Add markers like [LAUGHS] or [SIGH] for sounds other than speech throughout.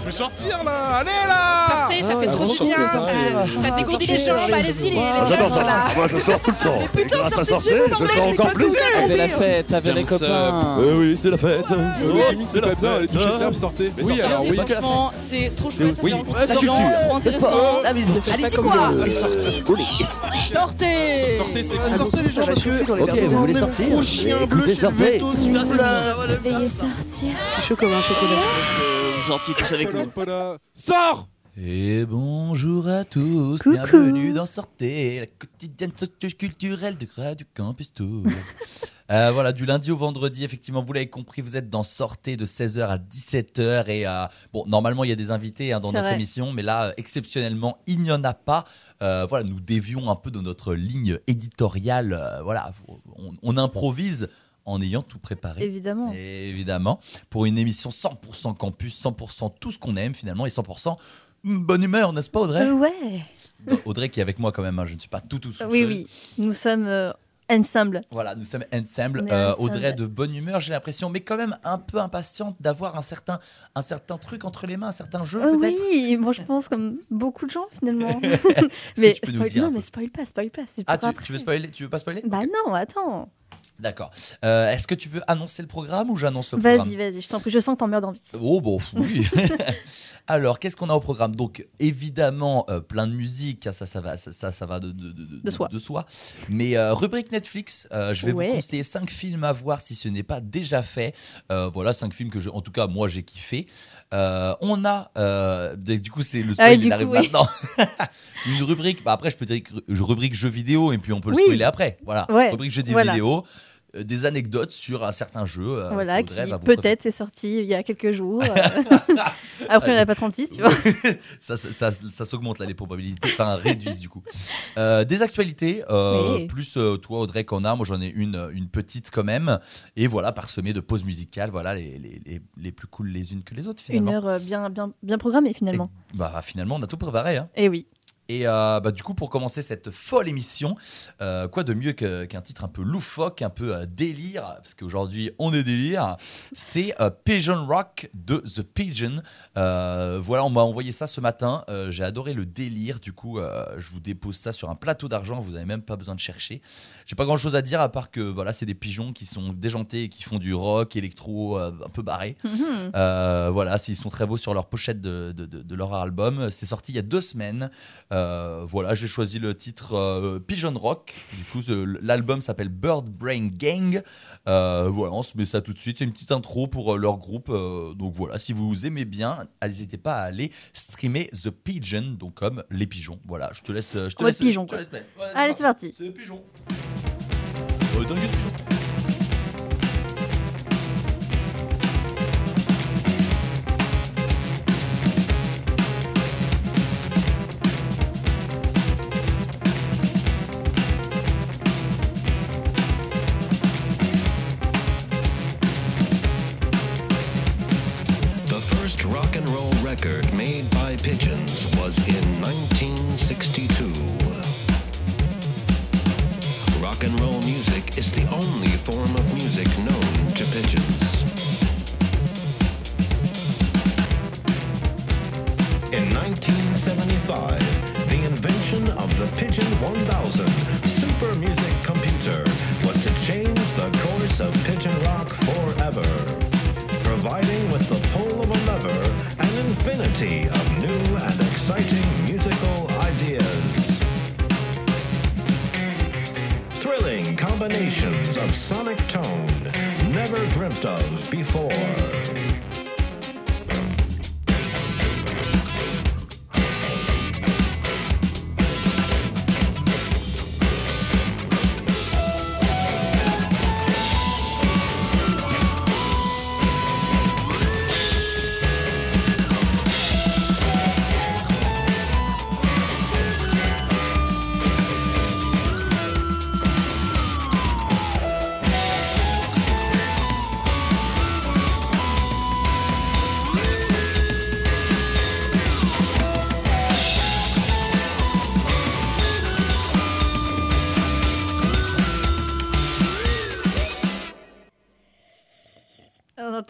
Je vais sortir là Allez là Sortez, ça fait Ah, trop du bien. sortez, Ça ça dégourdit les jambes, allez-y les les Ah, J'adore jeunes, ça. voilà. Moi, je sors tout le temps. Et grâce à sortir, je sors encore plus. Avec la fête, avec les copains. Oui, oui, c'est la fête. C'est pas bien, les touches fermes, sortez. Oui, Sortez. alors oui. Franchement, c'est trop chouette, Oui, c'est la trop culture. trop intéressant. La musique. Allez-y quoi Sortez Sortez, c'est Ah, Sortez les gens parce que... Ok, vous voulez sortir Mon chien bleu, Écoutez, sortez. là. Veuillez sortir. Je suis chaud comme un chocolat. Sortiez tous avec nous. Sors Et bonjour à tous, Coucou. bienvenue dans Sortez, la quotidienne socio-culturelle de Radio Campus Tour. [LAUGHS] Euh, voilà, du lundi au vendredi, effectivement, vous l'avez compris, vous êtes dans Sortez de 16h à 17h. Et euh, bon, normalement, il y a des invités hein, dans notre vrai. émission, mais là, euh, exceptionnellement, il n'y en a pas. Euh, voilà, nous dévions un peu de notre ligne éditoriale. euh, voilà, on, on improvise en ayant tout préparé. Évidemment. Évidemment, pour une émission 100% campus, 100% tout ce qu'on aime finalement et 100% bonne humeur, n'est-ce pas Audrey? Euh, ouais. Audrey qui est avec moi quand même, hein, je ne suis pas tout tout seul. Oui, oui. Nous sommes euh, ensemble. Voilà, nous sommes ensemble. Euh, ensemble. Audrey de bonne humeur, j'ai l'impression, mais quand même un peu impatiente d'avoir un certain, un certain truc entre les mains, un certain jeu peut-être? oui, moi je pense comme beaucoup de gens finalement. [LAUGHS] Mais spoil- non, mais spoil pas, spoil pas. Ah, tu, tu veux spoiler Tu veux pas spoiler? Bah non, attends. D'accord. Euh, Est-ce que tu veux annoncer le programme ou j'annonce le programme Vas-y, vas-y, je t'en prie, je sens que t'en meurs d'envie. Oh bon, oui. [LAUGHS] Alors, qu'est-ce qu'on a au programme? Donc, évidemment, euh, plein de musique, ça, ça va, ça, ça, ça va de, de, de, De soi. soi. Mais euh, rubrique Netflix, euh, je vais Ouais. vous conseiller cinq films à voir si ce n'est pas déjà fait. Euh, voilà, cinq films que, je, en tout cas, moi, j'ai kiffé. On a, du coup, c'est le spoil, Ah, il du arrive coup, oui. maintenant. [LAUGHS] Une rubrique, bah après, je peux dire que- rubrique jeux vidéo et puis on peut le Oui. spoiler après. Voilà, Ouais, rubrique jeux voilà. vidéo. Euh, Des anecdotes sur un certain jeu. euh, voilà, qui peut-être est sorti il y a quelques jours. euh. [LAUGHS] Après, il n'y en a pas 36, tu vois. ça, [LAUGHS] ça, ça- ça s'augmente là les probabilités, enfin réduisent du coup. Euh, des actualités, euh, Oui. plus euh, toi Audrey qu'en a, moi j'en ai une, une petite quand même, et voilà parsemée de pauses musicales, voilà les, les, les, les plus cool les unes que les autres Une heure bien, bien, bien programmée finalement. Et, bah finalement on a tout préparé. Hein. Et oui. Et euh, bah, du coup, pour commencer cette folle émission, euh, quoi de mieux qu'un titre un peu loufoque, un peu euh, délire, parce qu'aujourd'hui on est délire, c'est Pigeon Rock de The Pigeon. Voilà, on m'a envoyé ça ce matin, j'ai adoré le délire, du coup je vous dépose ça sur un plateau d'argent, vous n'avez même pas besoin de chercher. J'ai pas grand chose à dire à part que voilà, c'est des pigeons qui sont déjantés et qui font du rock, électro, un peu barré. [LAUGHS] Mhm. Voilà, ils sont très beaux sur leur pochette de, de- de- de leur album. C'est sorti il y a deux semaines. Euh, voilà, j'ai choisi le titre euh, Pigeon Rock. Du coup, l'album s'appelle Bird Brain Gang. Euh, voilà, on se met ça tout de suite. C'est une petite intro pour euh, leur groupe. Euh, donc voilà, si vous aimez bien, n'hésitez pas à aller streamer The Pigeon, donc comme les pigeons. Voilà, je te laisse. Je te laisse, pigeon, je te quoi. laisse mettre. Ouais, Allez, c'est parti. C'est le pigeon. Euh, pigeon. In 1975, the invention of the Pigeon 1000 super music computer was to change the course of pigeon rock forever providing with the pull of a lever an infinity of new and exciting musical ideas. Thrilling combinations of sonic tone never dreamt of before.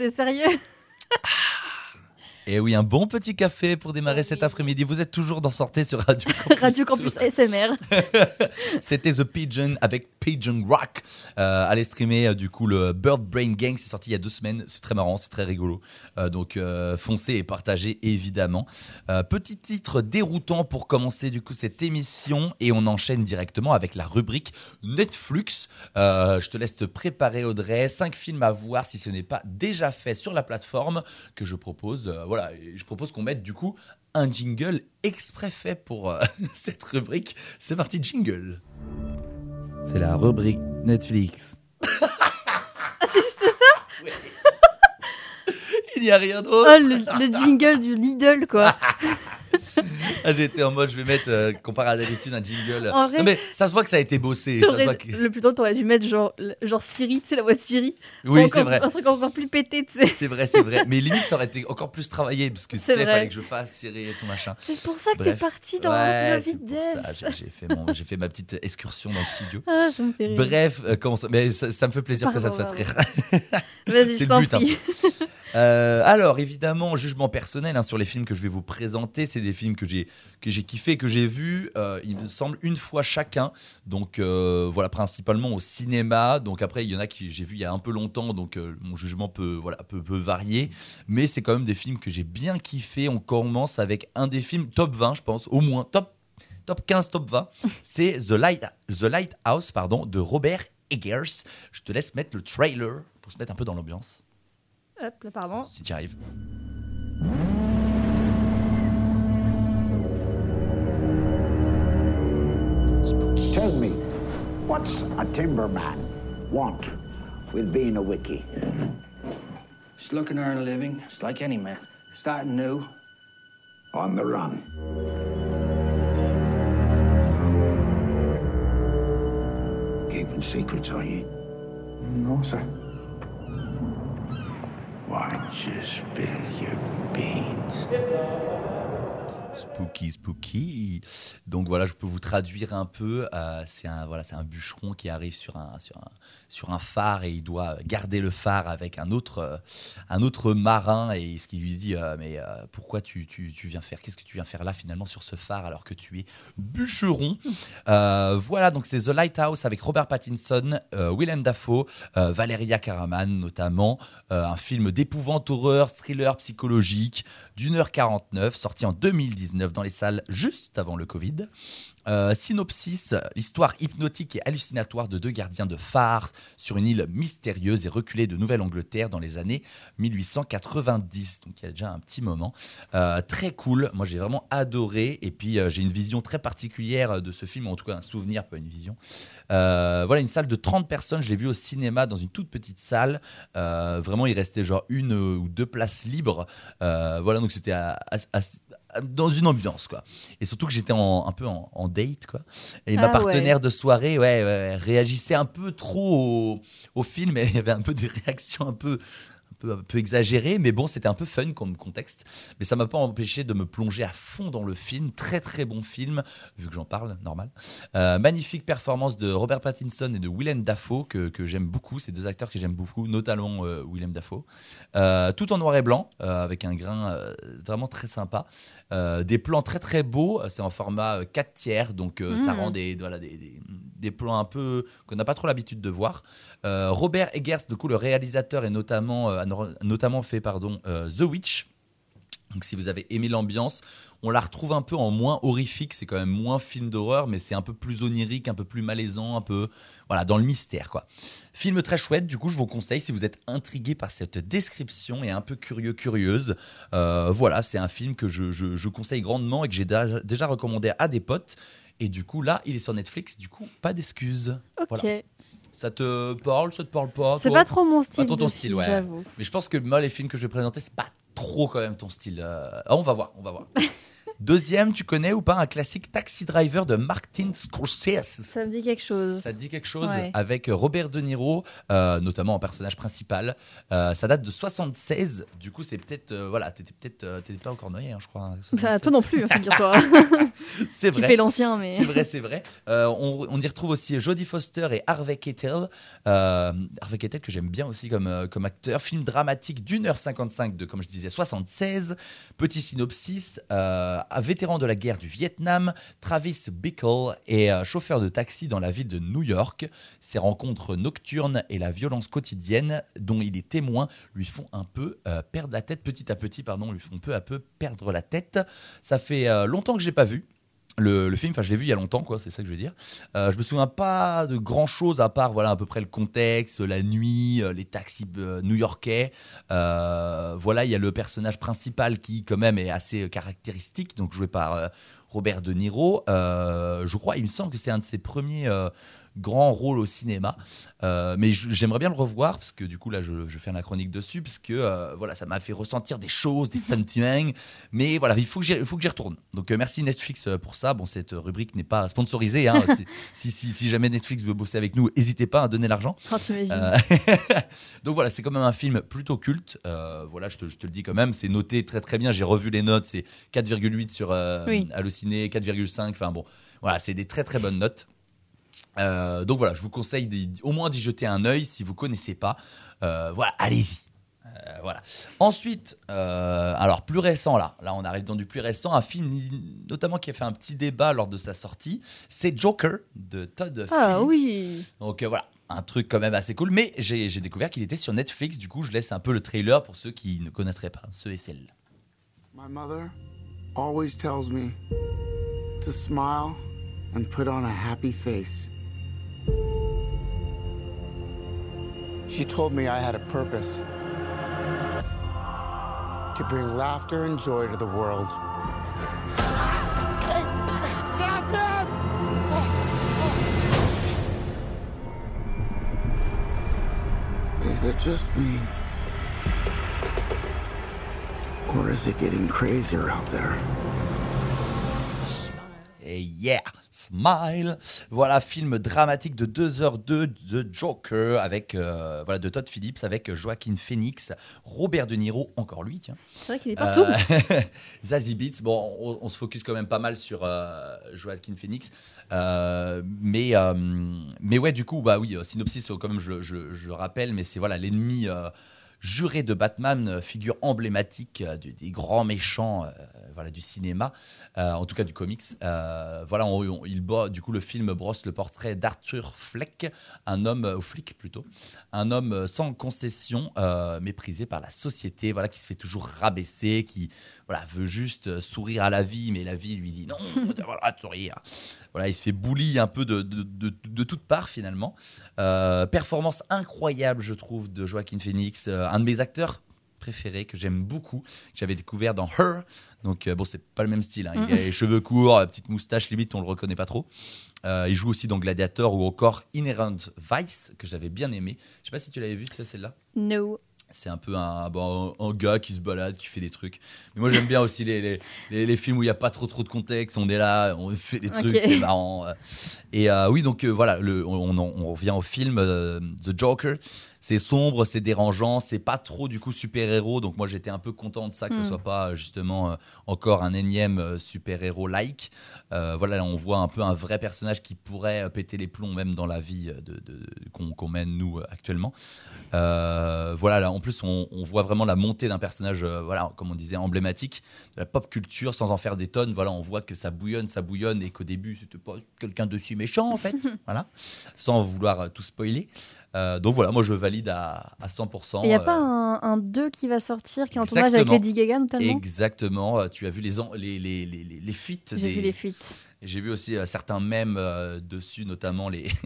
T'es sérieux? Et oui, un bon petit café pour démarrer cet après-midi. Vous êtes toujours dans Sortez sur Radio [LAUGHS] Campus. Radio Campus SMR. [LAUGHS] C'était The Pigeon avec Pigeon Rock. Euh, allez streamer euh, du coup le Bird Brain Gang, c'est sorti il y a deux semaines. C'est très marrant, c'est très rigolo. Euh, donc foncez et partagez évidemment. Petit titre déroutant pour commencer du coup cette émission et on enchaîne directement avec la rubrique Netflix. Je te laisse te préparer Audrey. Cinq films à voir si ce n'est pas déjà fait sur la plateforme que je propose. Euh, voilà, je propose qu'on mette du coup un jingle exprès fait pour euh, [LAUGHS] cette rubrique. C'est parti jingle. C'est la rubrique Netflix. C'est juste ça? [LAUGHS] Il n'y a rien d'autre. Oh, le, le jingle du Lidl, quoi. [LAUGHS] [LAUGHS] Ah, J'étais en mode, je vais mettre, euh, comparé à d'habitude, un jingle. En vrai- non, mais ça se voit que ça a été bossé. Ça se T'aurais- voit que- Le plus tôt, t'aurais dû mettre genre, genre Siri, tu sais, la voix de Siri. Oui, c'est vrai. Un truc encore plus pété, tu sais. C'est vrai, c'est vrai. Mais limite, ça aurait été encore plus travaillé parce que tu sais, fallait que je fasse serrer et tout machin. C'est pour ça que t'es parti dans ouais, la vie ça. J'ai fait, mon- fait ma petite excursion dans le studio. Ah, ça me fait rire. Bref, euh, comment ça... Mais ça, ça me fait plaisir que ça te Pardon, fasse rire. Vas-y, [LAUGHS] c'est je le t'en but, hein. prie. Euh, alors, évidemment, jugement personnel hein, sur les films que je vais vous présenter. C'est des films que j'ai que j'ai kiffé, que j'ai vus. euh, il me semble une fois chacun. Donc euh, voilà, principalement au cinéma. Donc après, il y en a qui j'ai vu il y a un peu longtemps. Donc euh, mon jugement peut voilà peut varier. Mais c'est quand même des films que j'ai bien kiffé. On commence avec un des films top 20, je pense, au moins top top 15, top 20. C'est The Light The Lighthouse, pardon, de Robert Eggers. Je te laisse mettre le trailer pour se mettre un peu dans l'ambiance. Hop, là, pardon. Si tu arrives. Tell me, what's a timberman want with being a wiki? Just looking to earn a living, just like any man. Starting new. On the run. Keeping secrets, are you? No, sir. Watch you spill your beans. Spooky, spooky. Donc voilà, je peux vous traduire un peu. euh, c'est un voilà, c'est un bûcheron qui arrive sur un sur un phare et il doit garder le phare avec un autre euh, un autre marin et ce qui lui dit euh, mais pourquoi tu, tu, tu viens faire qu'est-ce que tu viens faire là finalement sur ce phare alors que tu es bûcheron? Voilà donc c'est The Lighthouse avec Robert Pattinson, Willem Dafoe, Valeria Karaman notamment, un film d'épouvante horreur, thriller psychologique d'une heure 49, sorti en 2019 dans les salles juste avant le Covid. Euh, synopsis, l'histoire hypnotique et hallucinatoire de deux gardiens de phare sur une île mystérieuse et reculée de Nouvelle-Angleterre dans les années 1890. Donc il y a déjà un petit moment. Euh, très cool, moi j'ai vraiment adoré. Et puis euh, j'ai une vision très particulière de ce film, en tout cas un souvenir, pas une vision. Voilà, une salle de 30 personnes, je l'ai vu au cinéma dans une toute petite salle. Vraiment, il restait genre une ou deux places libres. Voilà, donc c'était dans une ambiance, quoi. Et surtout que j'étais un peu en, en date, quoi. Et ma Ah ouais. partenaire de soirée, ouais, réagissait un peu trop au, au film. Et il y avait un peu des [LAUGHS] réactions un peu, peu, un peu exagérées, mais bon, c'était un peu fun comme contexte. Mais ça m'a pas empêché de me plonger à fond dans le film. Très très bon film, vu que j'en parle, normal. Euh, magnifique performance de Robert Pattinson et de Willem Dafoe que, que j'aime beaucoup. Ces deux acteurs que j'aime beaucoup, notamment euh, Willem Dafoe. Euh, tout en noir et blanc, avec un grain vraiment très sympa. Des plans très très beaux. C'est en format euh, 4 tiers, donc ça Mhm. rend des, voilà, des, des- des plans un peu qu'on n'a pas trop l'habitude de voir. Euh, Robert Eggers, du coup, le réalisateur, est notamment, euh, notamment fait pardon, euh, The Witch. Donc si vous avez aimé l'ambiance, on la retrouve un peu en moins horrifique, c'est quand même moins film d'horreur, mais c'est un peu plus onirique, un peu plus malaisant, un peu voilà dans le mystère quoi. Film très chouette, du coup je vous conseille si vous êtes intrigué par cette description et un peu curieux curieuse, voilà c'est un film que je, je- je conseille grandement et que j'ai déjà recommandé à des potes. Et du coup là il est sur Netflix, du coup pas d'excuses. Ok. Voilà. Ça te parle, ça te parle pas C'est pas trop mon style. Pas trop ton style, ouais. J'avoue. Mais je pense que moi, les films que je vais présenter, c'est pas trop quand même ton style. euh. Ah, on va voir, on va voir. [LAUGHS] Deuxième, tu connais ou pas un classique Taxi Driver de Martin Scorsese? Ça me dit quelque chose. ça te dit quelque chose Ouais. avec Robert De Niro, euh, notamment en personnage principal. Euh, ça date de 76. Du coup, c'est peut-être euh, voilà, t'étais peut-être t'étais pas encore né, hein, je crois. hein, 76. toi non plus, hein, figure-toi. [LAUGHS] c'est tu vrai. fais l'ancien, mais. C'est vrai, c'est vrai. On, on y retrouve aussi Jodie Foster et Harvey Keitel. Harvey Keitel que j'aime bien aussi comme, comme acteur. Film dramatique d'une heure 55 de, comme je disais, 76. Petit synopsis. Vétéran de la guerre du Vietnam, Travis Bickle est euh, chauffeur de taxi dans la ville de New York. Ses rencontres nocturnes et la violence quotidienne dont il est témoin lui font un peu euh, perdre la tête, petit à petit, pardon, lui font peu à peu perdre la tête. Ça fait euh, longtemps que j'ai pas vu le, film, enfin je l'ai vu il y a longtemps, quoi, c'est ça que je veux dire. Euh, je me souviens pas de grand chose à part voilà à peu près le contexte, la nuit, euh, les taxis euh, new-yorkais. Euh, voilà, il y a le personnage principal qui quand même est assez caractéristique, donc joué par Robert De Niro. Je crois, il me semble que c'est un de ses premiers grands rôles au cinéma. Euh, mais j'aimerais bien le revoir parce que du coup là je, je fais la chronique dessus parce que euh, voilà ça m'a fait ressentir des choses, des sentiments. Mais voilà il faut que j'y retourne. Donc euh, merci Netflix pour ça. Bon cette rubrique n'est pas sponsorisée. hein. [LAUGHS] Si, si, si jamais Netflix veut bosser avec nous, n'hésitez pas à donner l'argent. Oh, [LAUGHS] Donc voilà, c'est quand même un film plutôt culte. Voilà, je te, je te le dis quand même, c'est noté très très bien. J'ai revu les notes, c'est 4,8 sur Oui. Allociné, 4,5. Enfin bon, voilà, c'est des très très bonnes notes. Euh, donc voilà, je vous conseille d'y- au moins d'y jeter un œil si vous connaissez pas. Euh, voilà, allez-y. Euh, voilà. Ensuite, euh, alors plus récent là, là on arrive dans du plus récent, un film notamment qui a fait un petit débat lors de sa sortie, c'est Joker de Todd Ah Phillips. oui. Donc euh, voilà, un truc quand même assez cool. Mais j'ai j'ai découvert qu'il était sur Netflix. Du coup, je laisse un peu le trailer pour ceux qui ne connaîtraient pas, ceux et celles. My mother always tells me to smile and put on a happy face. She told me I had a purpose to bring laughter and joy to the world. Is it just me? Or is it getting crazier out there? Et yeah, smile. Voilà, film dramatique de 2h02 de Joker avec euh, voilà de Todd Phillips avec Joaquin Phoenix, Robert De Niro, encore lui, tiens. C'est vrai qu'il est partout. Euh, [LAUGHS] Zazie Beats. Bon, on, on se focus quand même pas mal sur euh, Joaquin Phoenix, Euh, mais mais ouais, du coup, bah oui, synopsis, comme je, je, je rappelle, mais c'est voilà l'ennemi. juré de Batman, figure emblématique des grands méchants voilà, du cinéma, euh, en tout cas du comics. Euh, voilà, il du coup, le film brosse le portrait d'Arthur Fleck, un homme, euh, ou flic plutôt, un homme euh, sans concession, euh, méprisé par la société, voilà, qui se fait toujours rabaisser, qui voilà, veut juste euh, sourire à la vie, mais la vie lui dit non, [LAUGHS] de sourire. Voilà, il se fait bully un peu de, de, de, de toutes parts finalement. Euh, performance incroyable, je trouve, de Joaquin Phoenix, euh, un de mes acteurs préférés que j'aime beaucoup, que j'avais découvert dans Her. Donc euh, bon, c'est pas le même style. hein. Il a les cheveux courts, euh, petite moustache, limite on le reconnaît pas trop. Euh, il joue aussi dans Gladiator ou encore Inherent Vice que j'avais bien aimé. Je sais pas si tu l'avais vu celle-là. No. C'est un peu un, bon, un, un gars qui se balade, qui fait des trucs. Mais moi, j'aime bien aussi les, les, les, les films où il n'y a pas trop trop de contexte. On est là, on fait des trucs, c'est marrant. Et euh, oui, donc euh, voilà, le, on, on- on revient au film euh, The Joker. C'est sombre, c'est dérangeant, c'est pas trop du coup super-héros. Donc moi, j'étais un peu content de ça, que ce Mm. soit pas justement euh, encore un énième euh, super-héros-like. Euh, voilà, là, on voit un peu un vrai personnage qui pourrait euh, péter les plombs même dans la vie euh, de, de- qu'on mène nous euh, actuellement. Euh, voilà, là, en plus, on, on voit vraiment la montée d'un personnage, euh, voilà, comme on disait, emblématique de la pop culture, sans en faire des tonnes. Voilà, on voit que ça bouillonne, ça bouillonne, et qu'au début, c'était pas quelqu'un de si méchant, en fait. [LAUGHS] voilà, sans vouloir euh, tout spoiler. Euh, donc voilà, moi, je valide à, à 100%. Il n'y a euh, pas un, un 2 qui va sortir, qui est en tournage avec Exactement. Lady Gaga notamment? Exactement. Euh, Tu as vu les, en- les, les, les, les- les fuites J'ai des- vu les fuites. J'ai vu aussi euh, certains mèmes euh, dessus, notamment les. [LAUGHS]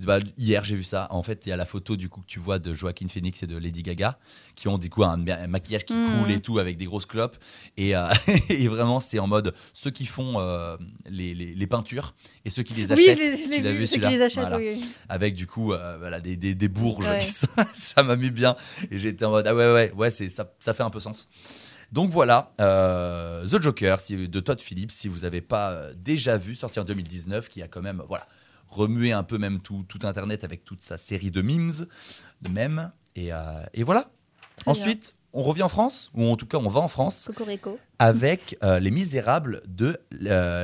Bah, hier, j'ai vu ça. En fait, il y a la photo du coup que tu vois de Joaquin Phoenix et de Lady Gaga, qui ont du coup un, un maquillage qui Mhm. coule et tout avec des grosses clopes. Et, euh, [LAUGHS] et vraiment, c'est en mode ceux qui font les, les, les peintures et ceux qui les Oui, achètent. l'ai tu l'as vu, vu ceux qui celui-là les achètent, Voilà. oui, oui. Avec du coup voilà, des, des, des bourges Ouais. [LAUGHS] qui sont- ça m'a mis bien. Et j'étais en mode ah ouais, ouais, ouais, ça fait un peu sens. Donc voilà, euh, The Joker si- de Todd Phillips, si vous n'avez pas euh, déjà vu, sorti en 2019, qui a quand même voilà, remué un peu même tout, tout Internet avec toute sa série de memes, de mèmes. Et, euh, et voilà. Très Ensuite, on revient en France, ou en tout cas on va en France, Cocorico. avec euh, Les Misérables de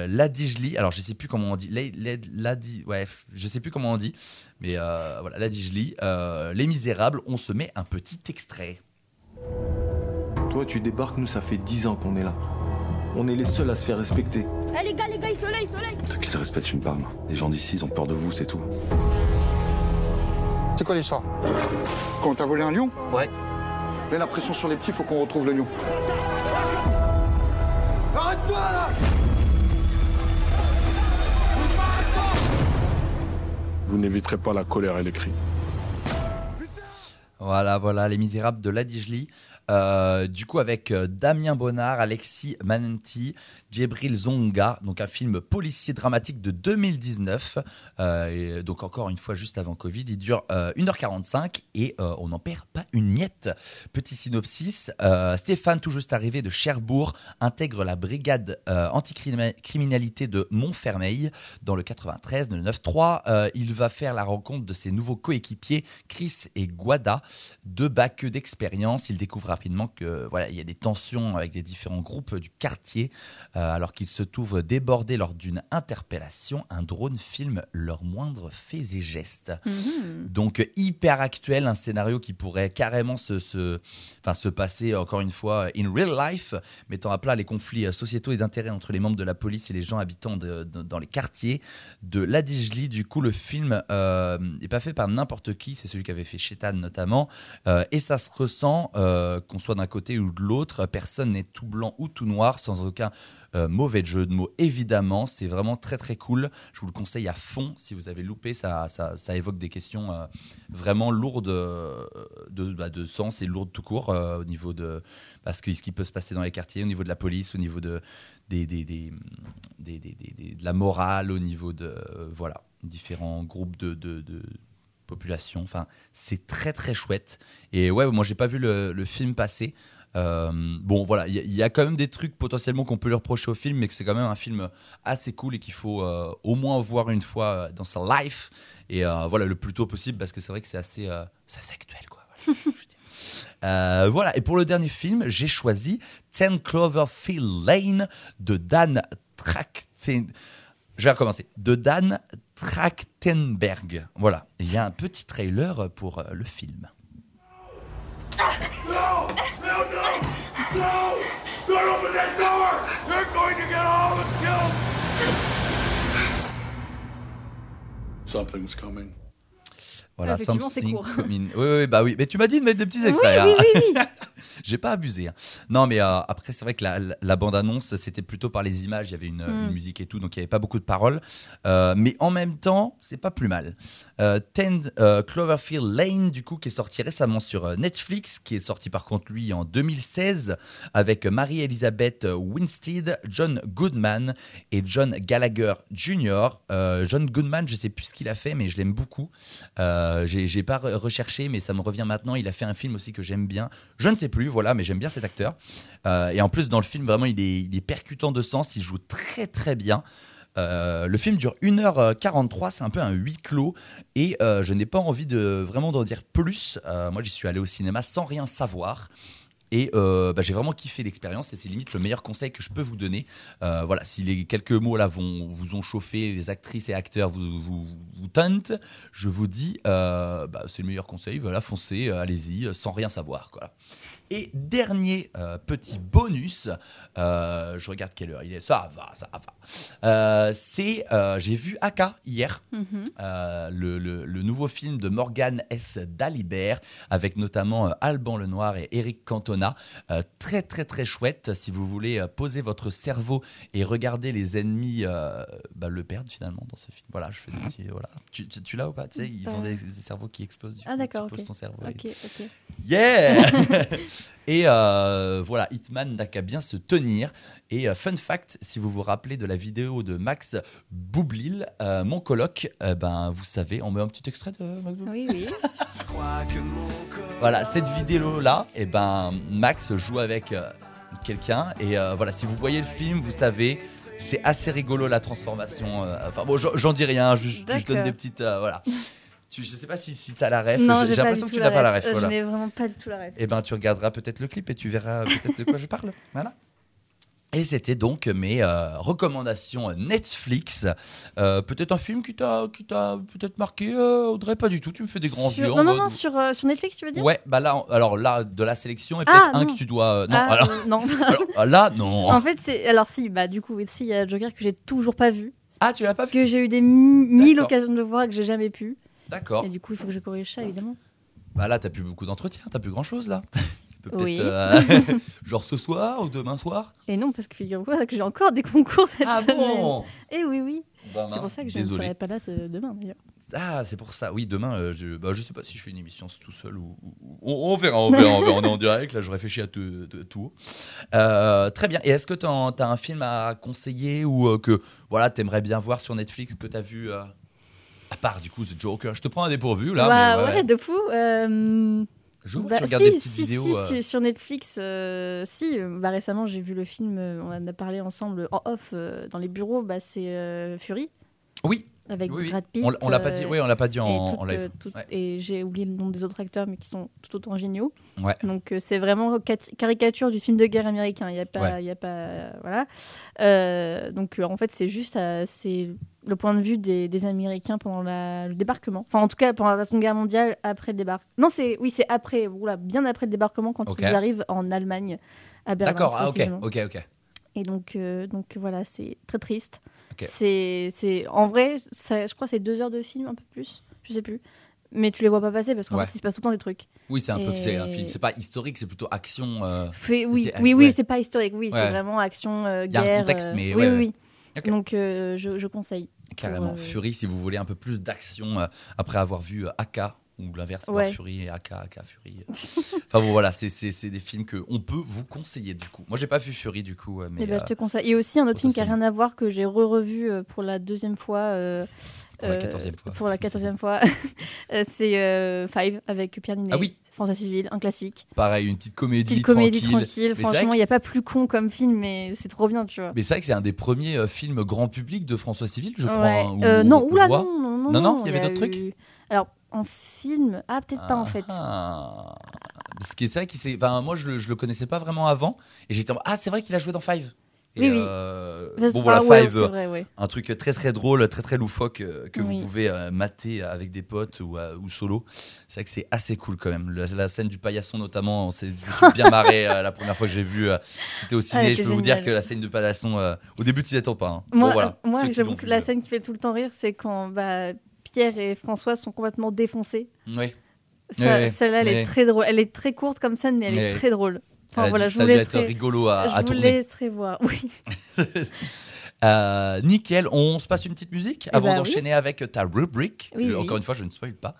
Ladigely. Alors je sais plus comment on dit. Ladi- ouais, je sais plus comment on dit. Mais voilà, Ladigely. Euh, les Misérables, on se met un petit extrait. Toi, tu débarques, nous, ça fait 10 ans qu'on est là. On est les seuls à se faire respecter. Eh les gars, les gars, soleil, soleil Ceux qui te respectent une palme. Les gens d'ici, ils ont peur de vous, c'est tout. C'est quoi l'histoire Quand t'as volé un lion Ouais. Mets la pression sur les petits, faut qu'on retrouve le lion. Arrête-toi là Vous n'éviterez pas la colère et les cris. Voilà, voilà, Les Misérables de Ladigely. Euh, du coup, avec euh, Damien Bonnard, Alexis Manenti, Djibril Zonga, donc un film policier dramatique de 2019. Euh, donc, encore une fois, juste avant Covid, il dure euh, 1h45 et euh, on n'en perd pas une miette. Petit synopsis euh, Stéphane, tout juste arrivé de Cherbourg, intègre la brigade euh, anticriminalité de Montfermeil dans le 93, le 9-3. Euh, il va faire la rencontre de ses nouveaux coéquipiers, Chris et Guada, deux bacs d'expérience. Il découvre rapidement que voilà, il y a des tensions avec des différents groupes du quartier. Euh, alors qu'ils se trouvent débordés lors d'une interpellation, un drone filme leurs moindres faits et gestes. Mhm. Donc euh, hyper actuel, un scénario qui pourrait carrément se, se, enfin, se passer encore une fois in real life, mettant à plat les conflits euh, sociétaux et d'intérêts entre les membres de la police et les gens habitant de- de- dans les quartiers de Ladigely. Du coup, le film euh, n'est pas fait par n'importe qui, c'est celui qui avait fait Shetan notamment, Euh, et ça se ressent euh, qu'on soit d'un côté ou de l'autre, personne n'est tout blanc ou tout noir, sans aucun euh, mauvais jeu de mots, évidemment. C'est vraiment très très cool. Je vous le conseille à fond. Si vous avez loupé, ça, ça, évoque des questions euh, vraiment lourdes euh, de, bah, de sens et lourdes tout court au niveau de parce que ce qui peut se passer dans les quartiers, au niveau de la police, au niveau de, des, des, des- de la morale, au niveau de voilà différents groupes de, de, population. Enfin, c'est très très chouette. Et ouais, moi j'ai pas vu le film passer. Euh, bon, voilà, il y, a- il y a quand même des trucs potentiellement qu'on peut lui reprocher au film, mais que c'est quand même un film assez cool et qu'il faut euh, au moins voir une fois euh, dans sa life. Et euh, voilà, le plus tôt possible, parce que c'est vrai que c'est assez, euh, c'est assez actuel, quoi. Voilà, c'est ça que je veux dire. [LAUGHS] Euh, voilà, et pour le dernier film, j'ai choisi Ten Cloverfield Lane de Dan Trachten. Je vais recommencer. De Dan Trachtenberg. Voilà, il y a un petit trailer pour euh, le film. No! No, no! No! Don't open that door! They're going to get all of us killed! Something's coming. Voilà, c'est something coming. Oui, oui, bah oui. Mais tu m'as dit de mettre des petits extraits. Oui, hein. oui, oui, [LAUGHS] J'ai pas abusé. hein. Non, mais euh, après, c'est vrai que la, bande-annonce, c'était plutôt par les images. Il y avait une, Mm. une musique et tout, donc il y avait pas beaucoup de paroles. Euh, mais en même temps, c'est pas plus mal. Euh, Ten euh, Cloverfield Lane, du coup, qui est sorti récemment sur euh, Netflix, qui est sorti par contre lui en 2016 avec Marie-Elisabeth Winstead, John Goodman et John Gallagher Jr. John Goodman, je sais plus ce qu'il a fait, mais je l'aime beaucoup. J'ai pas re- recherché, mais ça me revient maintenant. Il a fait un film aussi que j'aime bien. Je ne sais plus, voilà, mais j'aime bien cet acteur. Et en plus, dans le film, vraiment, il est percutant de sens. Il joue très très bien. Euh, le film dure 1h43, c'est un peu un huis clos et euh, je n'ai pas envie de vraiment d'en dire plus. Euh, moi, j'y suis allé au cinéma sans rien savoir. Et euh, bah, j'ai vraiment kiffé l'expérience et c'est limite le meilleur conseil que je peux vous donner. Euh, voilà, si les quelques mots là vont, vous ont chauffé, les actrices et acteurs vous, vous, vous tentent, je vous dis, euh, bah, c'est le meilleur conseil. Voilà, foncez, allez-y, sans rien savoir. Quoi. Et dernier euh, petit bonus, euh, je regarde quelle heure il est, ça va, ça va. Euh, c'est, j'ai vu Aka hier, Mhm. le, le- le nouveau film de Morgan S. Dalibert, avec notamment Alban Lenoir et Eric Cantona. Euh, très très très chouette, si vous voulez euh, poser votre cerveau et regarder les ennemis euh, bah, le perdre finalement dans ce film. Voilà, je fais des petits, voilà. Tu, tu, tu l'as ou pas? Tu sais, ils ont des, des cerveaux qui explosent. du Ah d'accord, tu poses ok. ton cerveau. et- Ok, ok. Yeah [LAUGHS] [LAUGHS] Et euh, voilà, Hitman n'a qu'à bien se tenir. Et euh, fun fact, si vous vous rappelez de la vidéo de Max Boublil, euh, mon coloc, ben vous savez, on met un petit extrait de Max Boublil? Oui, oui. [LAUGHS] Voilà, cette vidéo-là, et ben Max joue avec euh, quelqu'un. Et euh, voilà, si vous voyez le film, vous savez. C'est assez rigolo la transformation. euh, Enfin bon, j'en- dis rien, je, je- donne des petites. euh, voilà. Tu, je sais pas si, si tu as la ref. J'ai l'impression que tu n'as pas la ref. ref. Euh, voilà. Je n'ai vraiment pas du tout la ref. Eh ben, tu regarderas peut-être le clip et tu verras peut-être de quoi je parle. Voilà. Et c'était donc mes euh, recommandations Netflix. Euh, peut-être un film qui t'a qui t'a peut-être marqué, euh, Audrey? Pas du tout. Tu me fais des grands Sur- yeux. en Non, non, non, sur, sur Netflix, tu veux dire? Ouais, bah là, alors là, de la sélection, et peut-être Ah, un non. que tu dois. non, Ah, alors, non. [LAUGHS] alors, ah, là, non. En fait, c'est. Alors, si, bah, du coup, si, il y a Joker que j'ai toujours pas vu. Ah, tu l'as pas vu? Que j'ai eu des mi- mille occasions de voir et que j'ai jamais pu. D'accord. Et du coup, il faut que je corrige ça, évidemment. Bah là, t'as plus beaucoup d'entretien, t'as plus grand chose là. [LAUGHS] Tu peux peut-être. Oui. euh, [LAUGHS] genre ce soir ou demain soir? Et non, parce que figure-toi que j'ai encore des concours cette Ah semaine. bon Et oui, oui. Bah c'est pour ça que je désolé. ne serai pas là ce- demain, d'ailleurs. Ah, c'est pour ça. Oui, demain, euh, je, bah, je sais pas si je fais une émission tout seul ou. on, on verra, on verra, on verra. On est en direct, là, je réfléchis à tout. tout-. Euh, très bien. Et est-ce que tu as un film à conseiller ou euh, que voilà, t'aimerais bien voir sur Netflix que t'as vu euh, À part du coup The Joker? Je te prends un dépourvu là. Bah, mais ouais. ouais, de fou. Je vois bah, que tu regardes si, des petites si, vidéos. si, euh. sur Netflix, euh, si. euh, Bah, récemment, j'ai vu le film, euh, on en a parlé ensemble en off euh, dans les bureaux, bah, c'est euh, Fury. Oui. Avec Oui. Brad Pitt. On l'a pas dit- oui, on l'a pas dit en- et en live. Ouais. Et j'ai oublié le nom des autres acteurs, mais qui sont tout autant géniaux. Ouais. Donc euh, c'est vraiment cat- caricature du film de guerre américain. Il y a pas, Ouais. il y a pas, euh, voilà. Euh, donc euh, en fait c'est juste, euh, c'est le point de vue des, des Américains pendant la- le débarquement. Enfin en tout cas pendant la Seconde Guerre mondiale après le débarquement. Non c'est, oui c'est après, oula, bien après le débarquement quand ils arrivent en Allemagne à Berlin. D'accord, ah, ok, ok, ok. Et donc, euh, donc voilà, c'est très triste. C'est, c'est, en vrai, ça- je crois que c'est deux heures de film, un peu plus, je sais plus. Mais tu les vois pas passer parce qu'en Ouais. fait, il se passe tout le temps des trucs. Oui, c'est un peu que c'est un Et- film. C'est pas historique, c'est plutôt action. euh, Fait- oui, c'est- oui, oui, c'est pas historique, oui, Ouais. c'est vraiment action, euh, Il y a un guerre. contexte, euh, mais oui, oui. Donc, euh, je, je conseille. Carrément. Pour, Fury, si vous voulez un peu plus d'action après avoir vu euh, AK ou l'inverse, Ouais. Fury et AK, AK, Fury. [LAUGHS] enfin bon, voilà, c'est- des films qu'on peut vous conseiller du coup. Moi, j'ai pas vu Fury du coup, euh, mais. Eh ben, je te euh, conseille. Et aussi un autre film qui a rien à voir que j'ai re-revu euh, pour la deuxième fois. euh, Pour la quatorzième fois. Pour la quatorzième fois. [LAUGHS] C'est euh, Five avec Pierre Ninet. Ah oui. François Civil, un classique. Pareil, une petite comédie, Petite comédie tranquille. Franchement, il n'y a pas plus con comme film, mais c'est trop bien, tu vois. Mais c'est vrai que c'est un des premiers euh, films grand public de François Civil, je crois. Hein, où- Euh, non, oula, non, non, non. Non, non, il y avait a d'autres trucs eu- Alors, en film, ah, peut-être pas en fait. Ah. Ce qui est ça, qui c'est. Enfin, moi, je le, je le connaissais pas vraiment avant, et j'étais en ah, c'est vrai qu'il a joué dans Five. Et, Oui, oui. euh, bon voilà, ah ouais, Five, c'est vrai, ouais. un truc très très drôle, très très loufoque euh, que Oui. vous pouvez euh, mater avec des potes ou, ou solo. C'est vrai que c'est assez cool quand même. La, la scène du paillasson notamment, on s'est- bien marré la première fois que j'ai vu. C'était au ciné. elle je peux vous dire que la scène du paillasson, au début, tu t'y attends pas. hein. Moi, Bon, voilà. moi j'avoue que la scène qui fait tout le temps rire, c'est quand bah, Pierre et François sont complètement défoncés. Oui. Ouais, Celle-là, elle ouais. est très drôle. Elle est très courte comme scène, mais elle Ouais. est très drôle. A voilà, je ça vous laisserai- rigolo à- je à vous tourner. laisserai voir, oui. [LAUGHS] Euh, nickel, on se passe une petite musique Eh avant bah d'enchaîner avec ta rubrique. Oui, oui. Encore une fois, je ne spoil pas.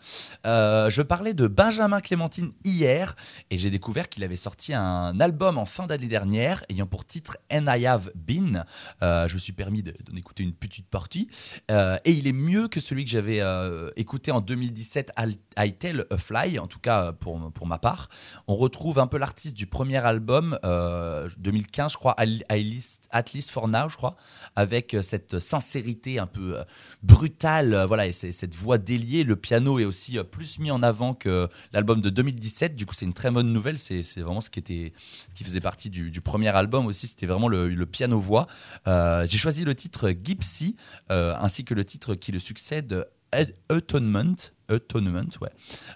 Euh, je parlais de Benjamin Clémentine hier et j'ai découvert qu'il avait sorti un album en fin d'année dernière ayant pour titre And I Have Been. Euh, je me suis permis de- d'en écouter une petite partie Euh, et il est mieux que celui que j'avais euh, écouté en 2017, I'll- I Tell a Fly, en tout cas pour, pour ma part. On retrouve un peu l'artiste du premier album, euh, 2015, je crois, At least, At least for Now, je crois, avec euh, cette sincérité un peu euh, brutale, euh, voilà, et cette voix déliée. Le piano est aussi plus mis en avant que l'album de 2017. Du coup, c'est une très bonne nouvelle. C'est vraiment ce qui était, ce qui faisait partie du, premier album aussi. C'était vraiment le, piano-voix. Euh, J'ai choisi le titre Gypsy, ainsi que le titre qui le succède, Atonement. Atonement, ouais.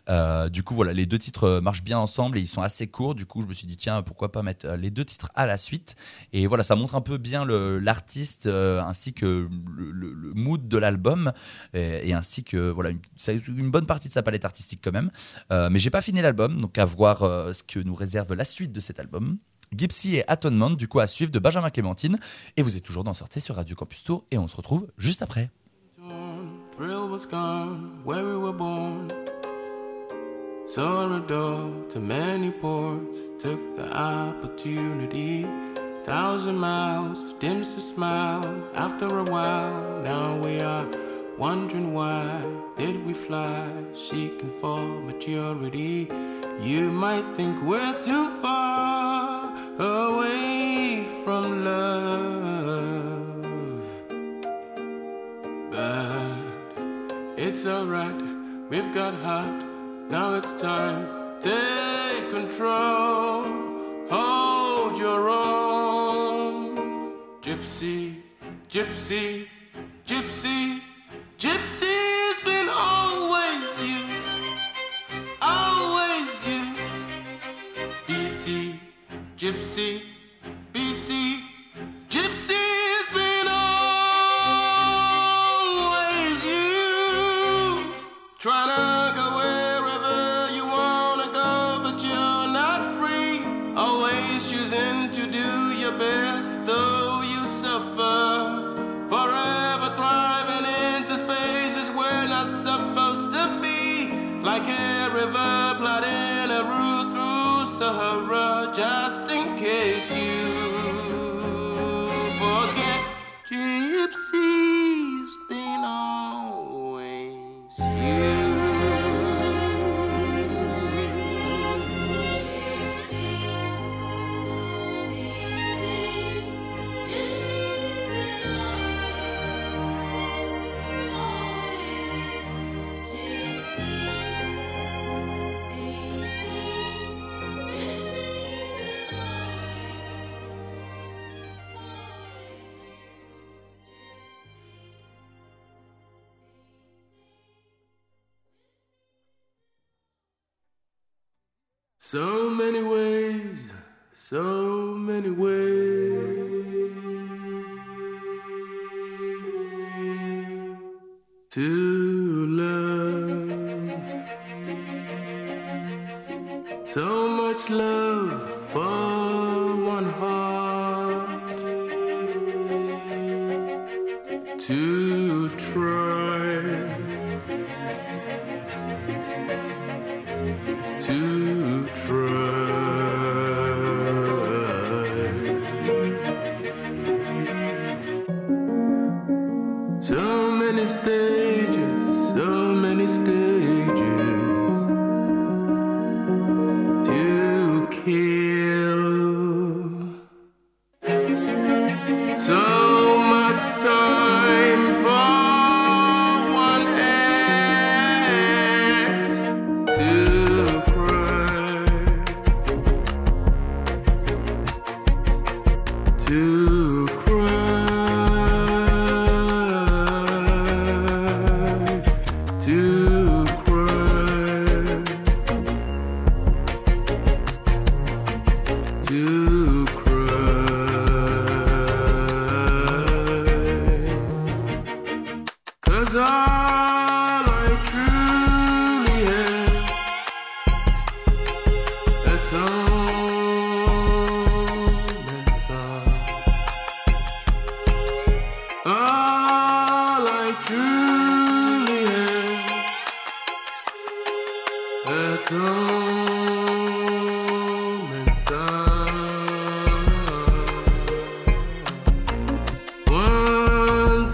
Euh, du coup, voilà, les deux titres euh, marchent bien ensemble et ils sont assez courts. Du coup, je me suis dit, tiens, pourquoi pas mettre euh, les deux titres à la suite Et voilà, ça montre un peu bien l'artiste ainsi que le, mood de l'album et, ainsi que voilà, une, une bonne partie de sa palette artistique quand même. Mais j'ai pas fini l'album, donc à voir ce que nous réserve la suite de cet album. Gypsy et Atonement, du coup, à suivre de Benjamin Clémentine. Et vous êtes toujours dans Sortez sur Radio Campus Tour et on se retrouve juste après. thrill was gone where we were born. Sorry door to many ports, took the opportunity. Thousand miles dims a smile after a while. Now we are wondering why did we fly, seeking for maturity. You might think we're too far away from love. Alright, we've got heart. Now it's time, take control. Hold your own. Gypsy, gypsy, gypsy, gypsy's been always you. Always you. DC, gypsy. Sahara. So many ways, so many ways to love. So much love.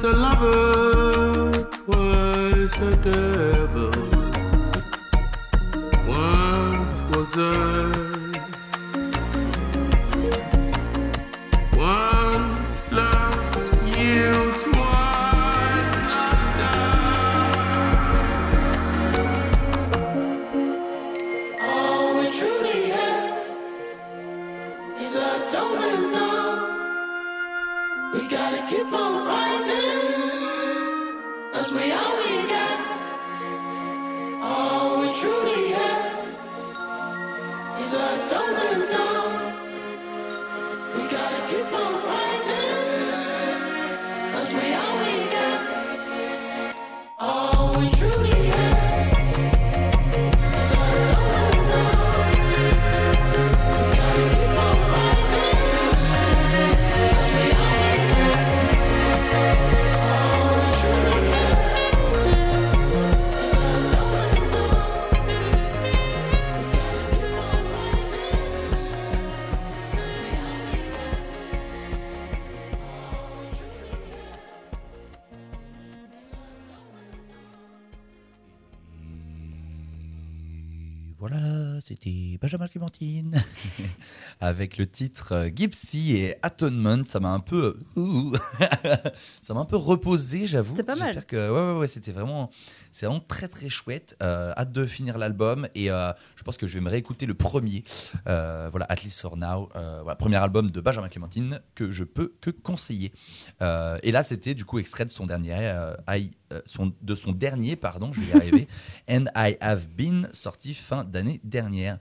twice a lover, twice a day. Avec le titre euh, Gypsy et Atonement. Ça m'a un peu, [LAUGHS] ça m'a un peu reposé, j'avoue. C'était pas mal. Que ouais, ouais, ouais, c'était vraiment, c'est vraiment très très chouette. Euh, hâte de finir l'album et euh, je pense que je vais me réécouter le premier. Euh, voilà, At least for now. Voilà, premier album de Benjamin Clémentine que je peux que conseiller. Et là, c'était du coup extrait de son dernier, I- son, de son dernier, pardon, je vais y arriver, [LAUGHS] And I Have Been, sorti fin d'année dernière.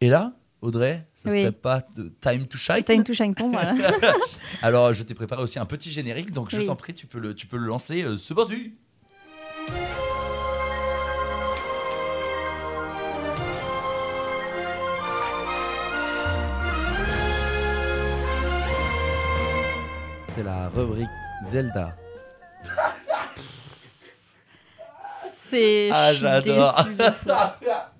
Et là, Audrey, ça Oui. serait pas de Time to Shine Time to Shine pour moi. là. [LAUGHS] Alors, je t'ai préparé aussi un petit générique, donc je t'en prie, tu peux le, tu peux le lancer. Euh, C'est parti C'est la rubrique Zelda. C'est. Ah, j'adore. [LAUGHS]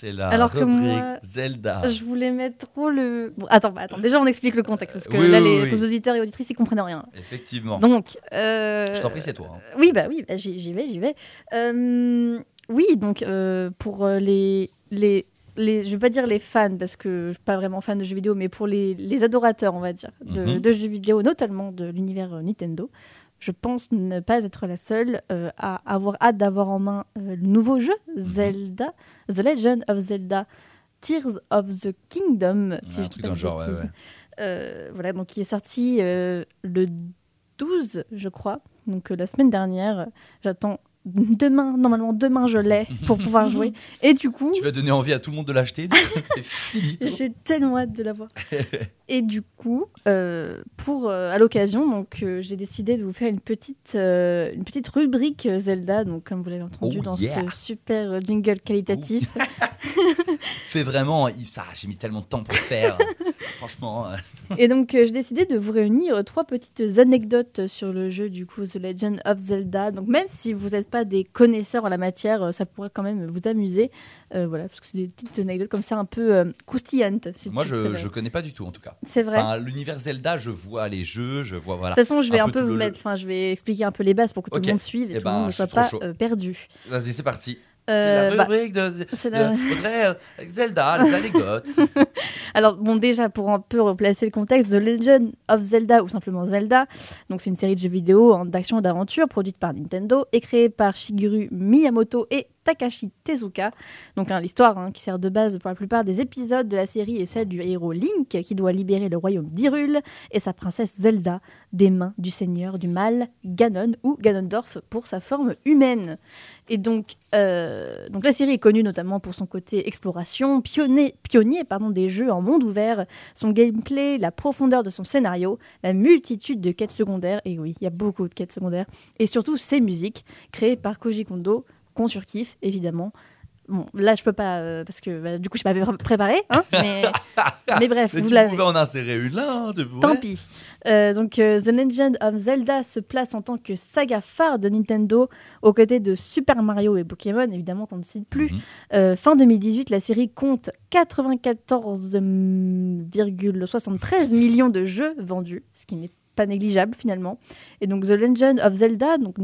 C'est la Alors que rubrique moi, Zelda. Je voulais mettre trop le. Bon, attends, bah, attends. Déjà, on explique le contexte parce que Oui, là, oui, les, oui. les auditeurs et auditrices, ils comprennent rien. Effectivement. Donc. euh, Je t'en prie, c'est toi. hein. Oui, bah oui, bah, j'y vais, j'y vais. Euh, oui, donc euh, pour euh, les, les, les, je vais pas dire les fans parce que je suis pas vraiment fan de jeux vidéo, mais pour les, les adorateurs, on va dire, de, Mhm. de jeux vidéo, notamment de l'univers euh, Nintendo, je pense ne pas être la seule euh, à avoir hâte d'avoir en main euh, le nouveau jeu Mhm. Zelda, The Legend of Zelda, Tears of the Kingdom, si un je truc dans genre, ouais. Euh, voilà, donc qui est sorti le 12, je crois, donc la semaine dernière. J'attends demain, normalement demain je l'ai [LAUGHS] pour pouvoir jouer. Et du coup, Tu vas donner envie à tout le monde de l'acheter, c'est fini. [LAUGHS] j'ai tellement hâte de l'avoir. [LAUGHS] Et du coup, euh, pour euh, à l'occasion, donc euh, j'ai décidé de vous faire une petite une petite rubrique Zelda, donc comme vous l'avez entendu Oh dans yeah. ce super jingle qualitatif. [LAUGHS] Fais vraiment, il- ça, j'ai mis tellement de temps pour le faire. [LAUGHS] Franchement. Et donc, j'ai décidé de vous réunir trois petites anecdotes sur le jeu, du coup, The Legend of Zelda. Donc, même si vous n'êtes pas des connaisseurs en la matière, ça pourrait quand même vous amuser. Voilà, parce que c'est des petites anecdotes comme ça, un peu croustillantes. si Moi, je, je connais pas du tout, en tout cas. C'est vrai. Enfin, l'univers Zelda, je vois les jeux, je vois voilà. De toute façon, je vais un, peu, vous le- mettre, enfin, je vais expliquer un peu les bases pour que tout le monde suive et, Eh tout ben, le monde ne soit pas euh, perdu. Vas-y, c'est parti. Euh, c'est la bah, rubrique de, de la- euh, Zelda, les [LAUGHS] anecdotes. Alors, bon, déjà, pour un peu replacer le contexte, The Legend of Zelda, ou simplement Zelda, donc c'est une série de jeux vidéo hein, d'action et d'aventure produite par Nintendo et créée par Shigeru Miyamoto et Takashi Tezuka. Donc, hein, l'histoire hein, qui sert de base pour la plupart des épisodes de la série est celle du héros Link qui doit libérer le royaume d'Hyrule et sa princesse Zelda des mains du seigneur du mal, Ganon ou Ganondorf pour sa forme humaine. Et donc, euh, donc la série est connue notamment pour son côté exploration, pionnier, pionnier pardon, des jeux en monde ouvert, son gameplay, la profondeur de son scénario, la multitude de quêtes secondaires, et oui, il y a beaucoup de quêtes secondaires, et surtout ses musiques, créées par Koji Kondo, qu'on surkiffe évidemment. Bon, là je peux pas, euh, parce que bah, du coup je pas préparé, hein, [LAUGHS] mais, mais bref, Mais vous l'avez. pouvais en insérer une là. hein, Tant pis. Euh, donc, euh, The Legend of Zelda se place en tant que saga phare de Nintendo aux côtés de Super Mario et Pokémon, évidemment qu'on ne cite plus. Euh, fin 2018, la série compte 94,73 millions de jeux vendus, ce qui n'est pas négligeable finalement. Et donc The Legend of Zelda, donc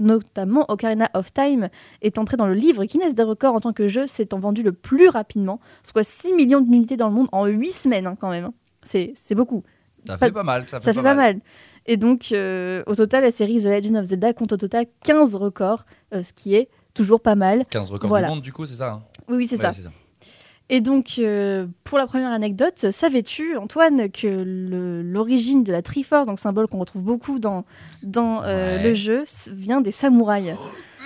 notamment Ocarina of Time, est entré dans le livre Guinness des records en tant que jeu s'étant vendu le plus rapidement, soit 6 millions d'unités dans le monde en 8 semaines hein, quand même. hein. C'est beaucoup. Ça fait pas mal, ça fait pas pas mal. mal. Et donc, euh, au total, la série The Legend of Zelda compte au total 15 records, euh, ce qui est toujours pas mal. 15 records Voilà. du monde, du coup, c'est ça hein? Oui, oui, c'est Ouais, ça. Et donc, euh, pour la première anecdote, savais-tu, Antoine, que l'origine de la Triforce, donc symbole qu'on retrouve beaucoup dans, dans euh, Ouais. le jeu, vient des samouraïs?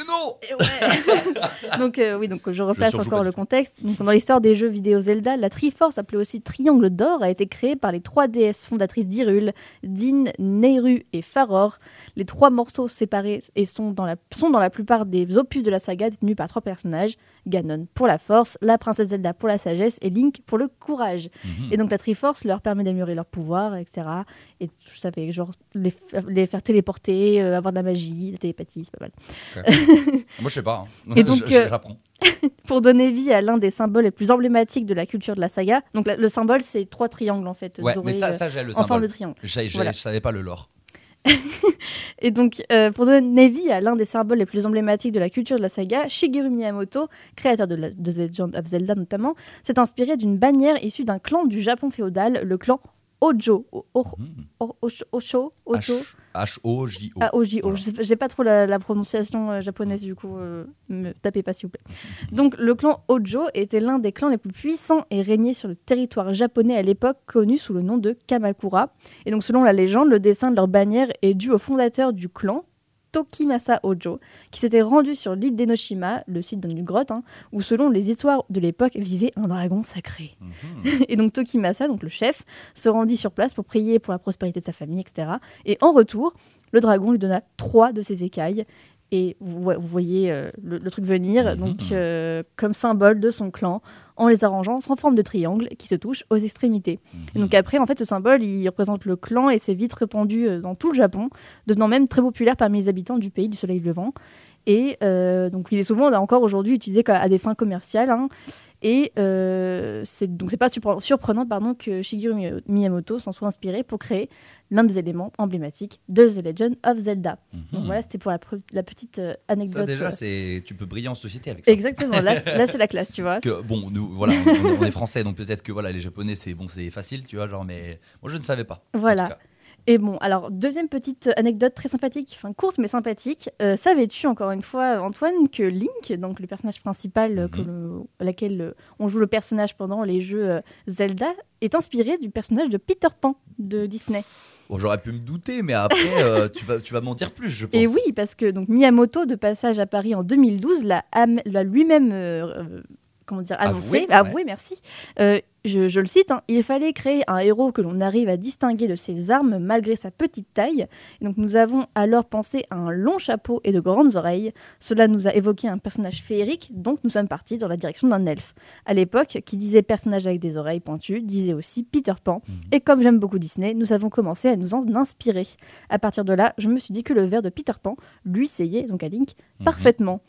Non [LAUGHS] donc euh, oui, donc je replace encore pas le contexte. Donc, dans l'histoire des jeux vidéo Zelda, la Triforce, appelée aussi Triangle d'or, a été créée par les trois déesses fondatrices d'Hyrule, Din, Nehru et Faror. Les trois morceaux séparés et sont dans, la, sont dans la plupart des opus de la saga détenus par trois personnages Ganon pour la force, la princesse Zelda pour la sagesse et Link pour le courage. Mhm. Et donc la Triforce leur permet d'améliorer leur pouvoir, etc. Et je savais, genre, les, les faire téléporter, euh, avoir de la magie, la télépathie, c'est pas mal. [LAUGHS] Moi, je sais pas. hein. Et [LAUGHS] donc, Je- je- euh, j'apprends. [LAUGHS] pour donner vie à l'un des symboles les plus emblématiques de la culture de la saga. Donc le symbole, c'est trois triangles en fait, Ouais, mais ça, euh, ça j'ai le symbole. forme de triangle. J'ai- Voilà. Je savais pas le lore. Et donc, euh, pour donner vie à l'un des symboles les plus emblématiques de la culture de la saga, Shigeru Miyamoto, créateur de, la, de The Legend of Zelda notamment, s'est inspiré d'une bannière issue d'un clan du Japon féodal, le clan Ojo. O- o- o- Osho, Osho, Ojo. H-O-J-O. Pas- J'ai pas trop la, la prononciation euh, japonaise, du coup, euh, me tapez pas s'il vous plaît. Donc, le clan Ojo était l'un des clans les plus puissants et régnait sur le territoire japonais à l'époque, connu sous le nom de Kamakura. Et donc, selon la légende, le dessin de leur bannière est dû au fondateur du clan, Tokimasa Ojo, qui s'était rendu sur l'île d'Enoshima, le site d'une grotte, hein, où selon les histoires de l'époque vivait un dragon sacré. [LAUGHS] et donc Tokimasa, donc le chef, se rendit sur place pour prier pour la prospérité de sa famille, etc. Et en retour, le dragon lui donna trois de ses écailles. Et vous, vo- vous voyez euh, le, le truc venir, donc euh, comme symbole de son clan, en les arrangeant en forme de triangle qui se touchent aux extrémités. Et donc après, en fait, ce symbole, il représente le clan et s'est vite répandu euh, dans tout le Japon, devenant même très populaire parmi les habitants du pays du soleil levant. Et euh, donc, il est souvent encore aujourd'hui utilisé à des fins commerciales. hein. Et euh, c'est donc c'est pas surpre- surprenant pardon que Shigeru Mi- Miyamoto s'en soit inspiré pour créer l'un des éléments emblématiques de The Legend of Zelda. Donc voilà, c'était pour la, petite euh, anecdote. Ça déjà, euh, c'est tu peux briller en société avec ça. Exactement, là, [LAUGHS] là, c'est la classe, tu vois. Parce que bon, nous voilà, on, on est français, donc peut-être que voilà, les japonais c'est bon, c'est facile, tu vois, genre, mais moi je ne savais pas. Voilà. Et bon, alors, deuxième petite anecdote très sympathique, enfin courte mais sympathique. Euh, Savais-tu, encore une fois, Antoine, que Link, donc le personnage principal euh, que le- à laquelle euh, on joue le personnage pendant les jeux euh, Zelda, est inspiré du personnage de Peter Pan de Disney Bon, j'aurais pu me douter, mais après euh, [LAUGHS] tu vas tu vas m'en dire plus, je pense. Et oui, parce que donc Miyamoto, de passage à Paris en 2012, l'a lui-même euh, comment dire annoncé, Avoué, avoué, ouais. merci. Euh, je, je le cite, hein, il fallait créer un héros que l'on arrive à distinguer de ses armes malgré sa petite taille. Et donc nous avons alors pensé à un long chapeau et de grandes oreilles. Cela nous a évoqué un personnage féerique, donc nous sommes partis dans la direction d'un elfe. À l'époque, qui disait personnage avec des oreilles pointues, disait aussi Peter Pan. Et comme j'aime beaucoup Disney, nous avons commencé à nous en inspirer. À partir de là, je me suis dit que le verre de Peter Pan lui seyait, donc à Link, parfaitement.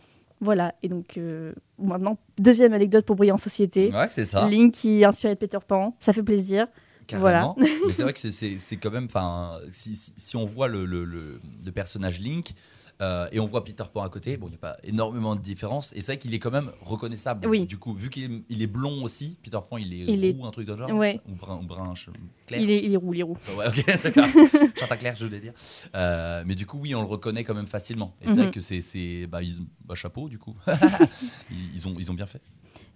Voilà, et donc euh, maintenant, deuxième anecdote pour briller en société. Ouais, c'est ça. Link qui est inspiré de Peter Pan, ça fait plaisir. Voilà. [LAUGHS] Mais c'est vrai que c'est- quand même, enfin, si, si, si on voit le, le, le- le personnage Link euh, et on voit Peter Pan à côté, bon, il n'y a pas énormément de différence. Et c'est vrai qu'il est quand même reconnaissable. Oui. Du coup, vu qu'il est, il est blond aussi, Peter Pan, il est Il est- roux, un truc de genre Ouais. Ou brun, ou brun ch- clair Il est, il est roux, il est roux. Ouais, ok, [LAUGHS] d'accord. [LAUGHS] Chante clair, je voulais dire. Euh, mais du coup, oui, on le reconnaît quand même facilement. Et c'est Mhm. vrai que c'est, bah, bah, chapeau du coup. [LAUGHS] ils, ils ont, ils ont bien fait.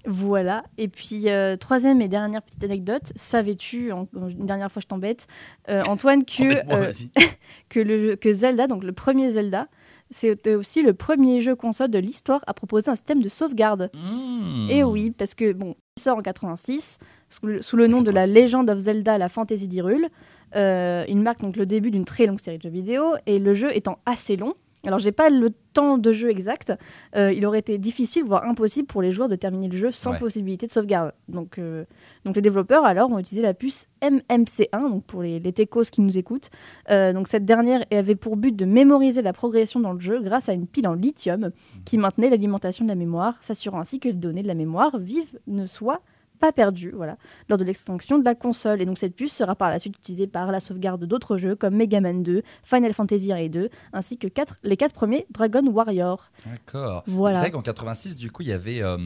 Voilà. Et puis, euh, troisième et dernière petite anecdote. Savais-tu, une dernière fois je t'embête, euh, Antoine, que, euh, le, que Zelda, donc le premier Zelda, c'était aussi le premier jeu console de l'histoire à proposer un système de sauvegarde. Hmm. Et oui, parce que, bon, il sort en 86, sous le, sous le nom de la Legend of Zelda, la Fantasy d'Hyrule. Euh, il marque donc le début d'une très longue série de jeux vidéo, et le jeu étant assez long, alors j'ai pas le temps de jeu exact, euh, il aurait été difficile, voire impossible pour les joueurs de terminer le jeu sans Ouais. possibilité de sauvegarde. Donc, euh, donc les développeurs alors ont utilisé la puce MMC1, donc pour les, les techos qui nous écoutent. Euh, donc cette dernière avait pour but de mémoriser la progression dans le jeu grâce à une pile en lithium qui maintenait l'alimentation de la mémoire, s'assurant ainsi que les données de la mémoire vive ne soient pas perdues voilà, lors de l'extinction de la console. Et donc cette puce sera par la suite utilisée par la sauvegarde d'autres jeux comme Mega Man 2, Final Fantasy 1 et 2, ainsi que quatre- les quatre premiers Dragon Warrior. D'accord. Voilà. C'est vrai qu'en 86, du coup, il y avait, euh,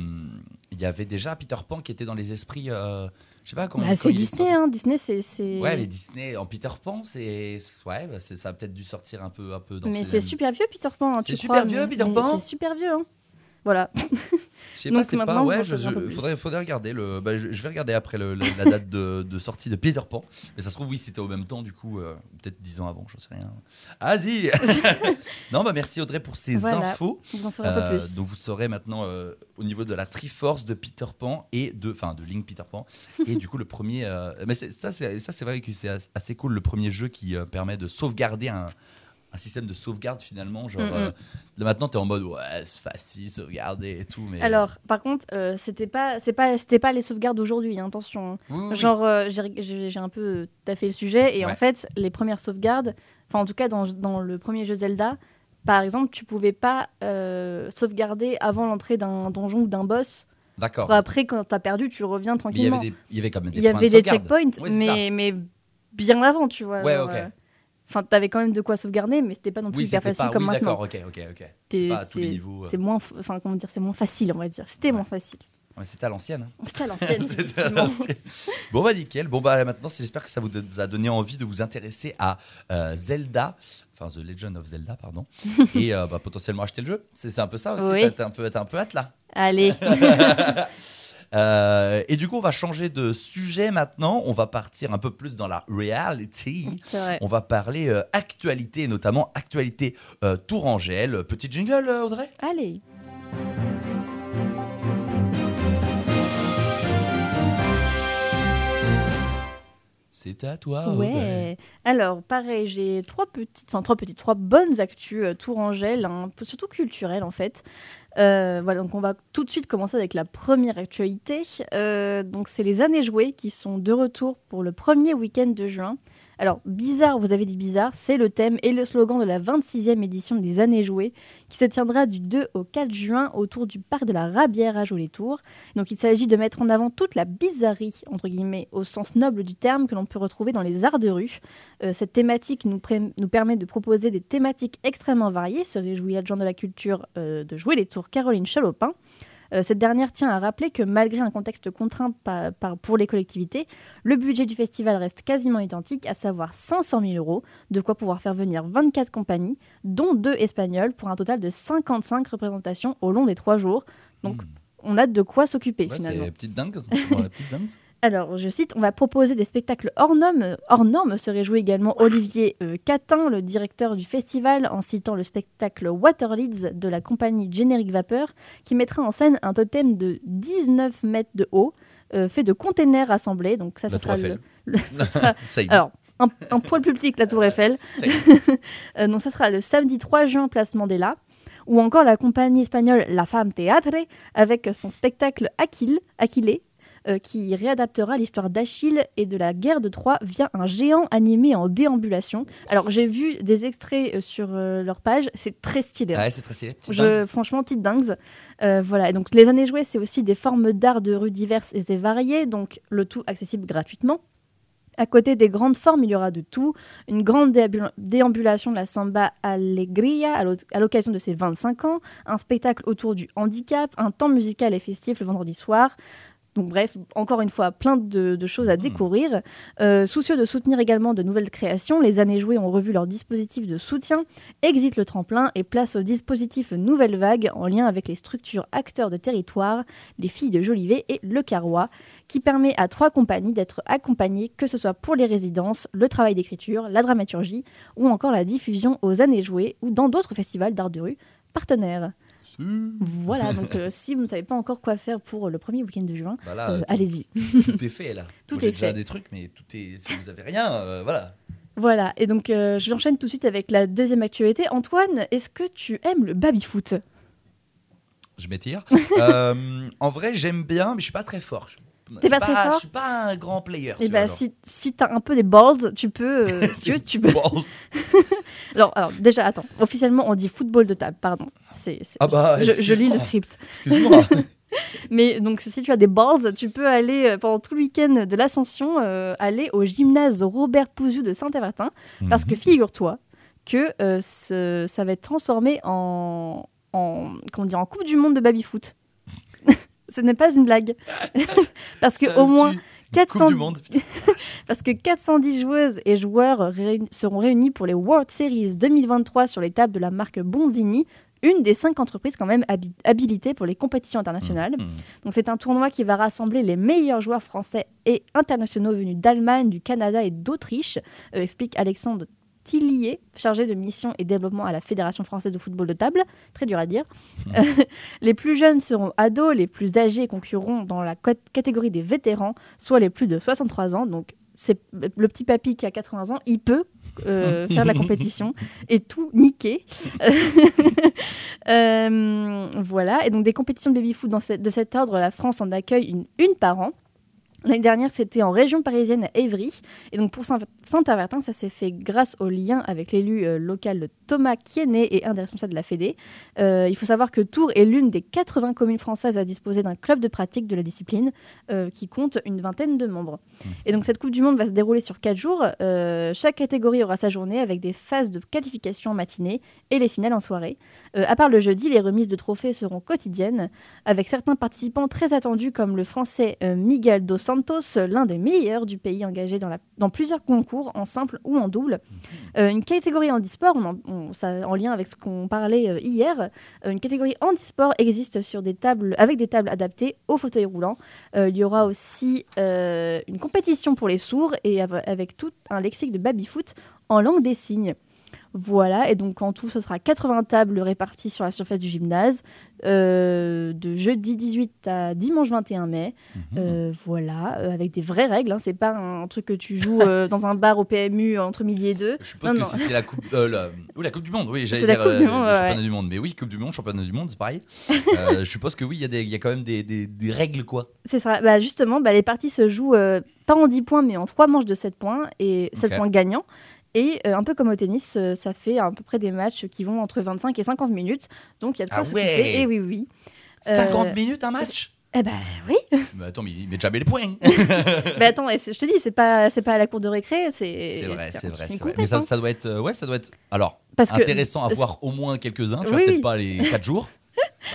il y avait déjà Peter Pan qui était dans les esprits. euh, je sais pas comment. Bah, c'est Disney, hein. Disney c'est... Ouais, mais Disney en Peter Pan, c'est ouais, bah, ça a peut-être dû sortir un peu, un peu dans. Mais ces c'est super vieux Peter Pan, hein, C'est super crois, vieux, Peter Pan C'est super vieux, hein. Voilà. Je sais pas, [LAUGHS] c'est pas. Ouais, je, faudrait, faudrait regarder le. bah, je, je vais regarder après le- le- la date de, de sortie de Peter Pan. Mais ça se trouve, oui, c'était au même temps, du coup, euh, peut-être 10 ans avant, je sais rien. Ah, si [LAUGHS] Non, bah merci Audrey pour ces Voilà, infos. vous en saurez un peu plus. Donc vous saurez maintenant euh, au niveau de la Triforce de Peter Pan et de. Enfin, de Link Peter Pan. et du coup, le premier. euh, mais ça, c'est vrai que c'est as- assez cool, le premier jeu qui euh, permet de sauvegarder un. Un système de sauvegarde finalement, genre Mm, mm. euh, là maintenant t'es en mode ouais c'est facile sauvegarder et tout, mais Alors, par contre, euh, c'était pas, c'est pas, c'était pas les sauvegardes d'aujourd'hui. hein, attention. Oui, oui, oui. Genre, euh, j'ai, un peu taffé le sujet et Ouais. en fait, les premières sauvegardes, enfin en tout cas dans, dans le premier jeu Zelda, par exemple, tu pouvais pas sauvegarder avant l'entrée d'un donjon ou d'un boss. D'accord. Après, quand t'as perdu, tu reviens Mais il y tranquillement. avait des- il y avait quand même des Il y avait de des checkpoints, mais, mais bien avant, tu vois. Ouais, genre, ok. Enfin, t'avais quand même de quoi sauvegarder, mais c'était pas non plus Oui, hyper facile pas. comme Oui, maintenant. d'accord, ok, ok, ok. C'est- pas à tous les niveaux. euh. C'est moins, enfin comment dire, c'est moins facile, on va dire. C'était moins facile. Ouais, C'était à l'ancienne. hein. [LAUGHS] C'était à [LAUGHS] l'ancienne. Bon bah nickel. Bon bah maintenant, j'espère que ça vous a donné envie de vous intéresser à euh, Zelda, enfin The Legend of Zelda, pardon, [LAUGHS] et euh, bah, potentiellement acheter le jeu. C'est un peu ça aussi. Oui. Un peu, t'as un peu hâte là. Allez. Euh, et du coup, on va changer de sujet maintenant. On va partir un peu plus dans la reality. On va parler euh, actualité, notamment actualité euh, Tourangelle. Petit jingle, euh, Audrey? Allez. C'est à toi, Audrey. Ouais. Alors, pareil, j'ai trois petites, enfin trois petites, trois bonnes actus euh, tourangelles, un peu surtout culturelles en fait. Euh, voilà, donc on va tout de suite commencer avec la première actualité. Euh, donc, c'est les années jouées qui sont de retour pour le premier week-end de juin. Alors, bizarre, vous avez dit bizarre, c'est le thème et le slogan de la 26e édition des années jouées qui se tiendra du 2 au 4 juin autour du parc de la Rabière à Jouer-les-Tours. Donc, il s'agit de mettre en avant toute la bizarrerie, entre guillemets, au sens noble du terme que l'on peut retrouver dans les arts de rue. Euh, cette thématique nous permet de proposer des thématiques extrêmement variées, se réjouit l'adjoint de la culture euh, de jouer les tours Caroline Chalopin. Euh, cette dernière tient à rappeler que malgré un contexte contraint par- par- pour les collectivités, le budget du festival reste quasiment identique, à savoir 500 000 euros, de quoi pouvoir faire venir 24 compagnies, dont deux espagnoles, pour un total de 55 représentations au long des trois jours. Donc on a de quoi s'occuper Ouais, finalement. c'est petite dingue. Bon, la petite dingue. [LAUGHS] Alors, je cite, on va proposer des spectacles hors normes. Hors normes se réjouit également Olivier euh, Catin, le directeur du festival, en citant le spectacle Waterleads de la compagnie Générique Vapeur, qui mettra en scène un totem de 19 mètres de haut, euh, fait de containers assemblés. Donc ça, ça sera le, [LAUGHS] ça sera- alors, un, un poil plus petit que la Tour Eiffel. [LAUGHS] Euh, donc ça sera le samedi 3 juin, place Mandela. Ou encore la compagnie espagnole La Femme Teatre, avec son spectacle Aquil, Aquilé, euh, qui réadaptera l'histoire d'Achille et de la guerre de Troie via un géant animé en déambulation. Alors j'ai vu des extraits euh, sur euh, leur page, c'est très stylé. hein. Ouais, c'est très stylé. Je- franchement, petite dingue. Euh, voilà. Et donc les années jouées, c'est aussi des formes d'art de rue diverses et variées, donc le tout accessible gratuitement. À côté des grandes formes, il y aura de tout. Une grande déambul- déambulation de la samba l'o- à l'occasion de ses 25 ans, un spectacle autour du handicap, un temps musical et festif le vendredi soir. Donc bref, encore une fois, plein de, de choses à découvrir. Euh, soucieux de soutenir également de nouvelles créations, les années jouées ont revu leur dispositif de soutien, exit le tremplin et place au dispositif Nouvelle Vague en lien avec les structures acteurs de territoire, les filles de Jolivet et Le Carrois, qui permet à trois compagnies d'être accompagnées, que ce soit pour les résidences, le travail d'écriture, la dramaturgie ou encore la diffusion aux années jouées ou dans d'autres festivals d'art de rue partenaires. Voilà, [LAUGHS] donc euh, si vous ne savez pas encore quoi faire pour le premier week-end de juin, Bah euh, allez-y. Tout est fait là. [LAUGHS] Tout Moi, est déjà fait. des trucs, mais tout est. Si vous avez rien, euh, voilà. Voilà, et donc je j'enchaîne tout de suite avec la deuxième actualité. Antoine, est-ce que tu aimes le baby-foot? Je m'étire. [LAUGHS] En vrai, j'aime bien, mais je suis pas très fort. Je- T'es pas suis très fort Je suis pas un grand player. Et tu bah vois, genre. si, si t'as un peu des balls, tu peux... euh, [LAUGHS] si tu veux, tu peux... [LAUGHS] alors, alors, déjà, attends. Officiellement, on dit football de table, pardon. C'est, Ah bah, je, je lis le script. Excuse-moi. [LAUGHS] Mais donc, si tu as des balls, tu peux aller euh, pendant tout le week-end de l'Ascension, euh, aller au gymnase Robert Pouzu de Saint-Avertin. Parce Mhm. que figure-toi que euh, ce- ça va être transformé en, en, comment dire, en Coupe du Monde de baby-foot. Ce n'est pas une blague. [LAUGHS] parce que au moins tue. 400... Coupe du monde. [LAUGHS] parce que 410 joueuses et joueurs seront réunis pour les World Series 2023 sur les tables de la marque Bonzini, une des cinq entreprises quand même habi- habilitées pour les compétitions internationales. Donc c'est un tournoi qui va rassembler les meilleurs joueurs français et internationaux venus d'Allemagne, du Canada et d'Autriche, euh, explique Alexandre Tillier, chargé de mission et développement à la Fédération française de football de table. Très dur à dire. Euh, [LAUGHS] les plus jeunes seront ados, les plus âgés concurreront dans la cat- catégorie des vétérans, soit les plus de 63 ans. Donc c'est le petit papy qui a 80 ans, il peut euh, faire de la compétition [LAUGHS] et tout niquer. [LAUGHS] Euh, voilà, et donc des compétitions de baby-foot de cet ordre, la France en accueille une, une par an. L'année dernière, c'était en région parisienne à Évry. Et donc pour Saint- Saint-Avertin, ça s'est fait grâce au lien avec l'élu euh, local Thomas Kiennet et un des responsables de la Fédé. Euh, il faut savoir que Tours est l'une des 80 communes françaises à disposer d'un club de pratique de la discipline euh, qui compte une vingtaine de membres. Et donc cette Coupe du Monde va se dérouler sur 4 jours. Chaque catégorie aura sa journée avec des phases de qualification en matinée et les finales en soirée. À part le jeudi, les remises de trophées seront quotidiennes avec certains participants très attendus comme le français Miguel dos Santos, l'un des meilleurs du pays engagé dans, plusieurs concours en simple ou en double. Euh, une catégorie handisport, on en, lien avec ce qu'on parlait euh, hier, euh, une catégorie handisport existe sur des tables, avec des tables adaptées aux fauteuils roulants. Il y aura aussi une compétition pour les sourds et av- avec tout un lexique de baby-foot en langue des signes. Voilà, et donc en tout, ce sera 80 tables réparties sur la surface du gymnase, euh, de jeudi 18 à dimanche 21 mai. Euh, voilà, euh, avec des vraies règles. Hein, c'est pas un truc que tu joues dans un bar au PMU entre midi et deux. Je suppose que si c'est la coupe, la, oui, la coupe du monde, oui, j'allais la dire Coupe du Monde, ouais, championnat du monde, mais oui, coupe du monde, championnat du monde, c'est pareil. [LAUGHS] Je suppose que oui, il y a y quand même des, des, des règles quoi. C'est ça. Bah, justement, bah, les parties se jouent pas en 10 points, mais en 3 manches de 7 points et 7 Ok. points gagnants. Et euh, un peu comme au tennis, euh, ça fait à peu près des matchs qui vont entre 25 et 50 minutes. Donc il y a de quoi Ah s'occuper. ouais Et oui, oui. 50 Euh, minutes un match? Eh ben oui. [LAUGHS] Mais attends, mais il met jamais les points. [LAUGHS] mais attends, et c'est- je te dis, c'est pas, c'est pas à la cour de récé, c'est. C'est vrai, c'est vrai, vrai. Mais ça, ça doit être, ouais, ça doit être. Alors, Parce que- intéressant à voir au moins quelques-uns. Tu vois, Oui, peut-être oui. pas les 4 jours.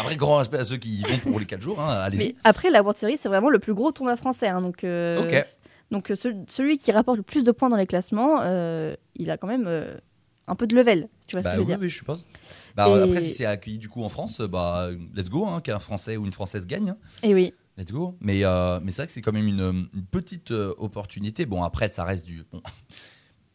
Après, grand respect à ceux qui y vont pour les 4 jours. Hein. Mais après, la World Series, c'est vraiment le plus gros tournoi français. hein, donc, euh. Donc euh, ce- celui qui rapporte le plus de points dans les classements, euh, il a quand même euh, un peu de level. Tu vois Bah ce que je oui, veux dire oui, je suppose. Bah, Et- Après, si c'est accueilli du coup en France, bah let's go, hein, qu'un Français ou une Française gagne. hein. Et oui. Let's go. Mais, euh, mais c'est vrai que c'est quand même une, une petite opportunité. Bon, après, ça reste du. bon,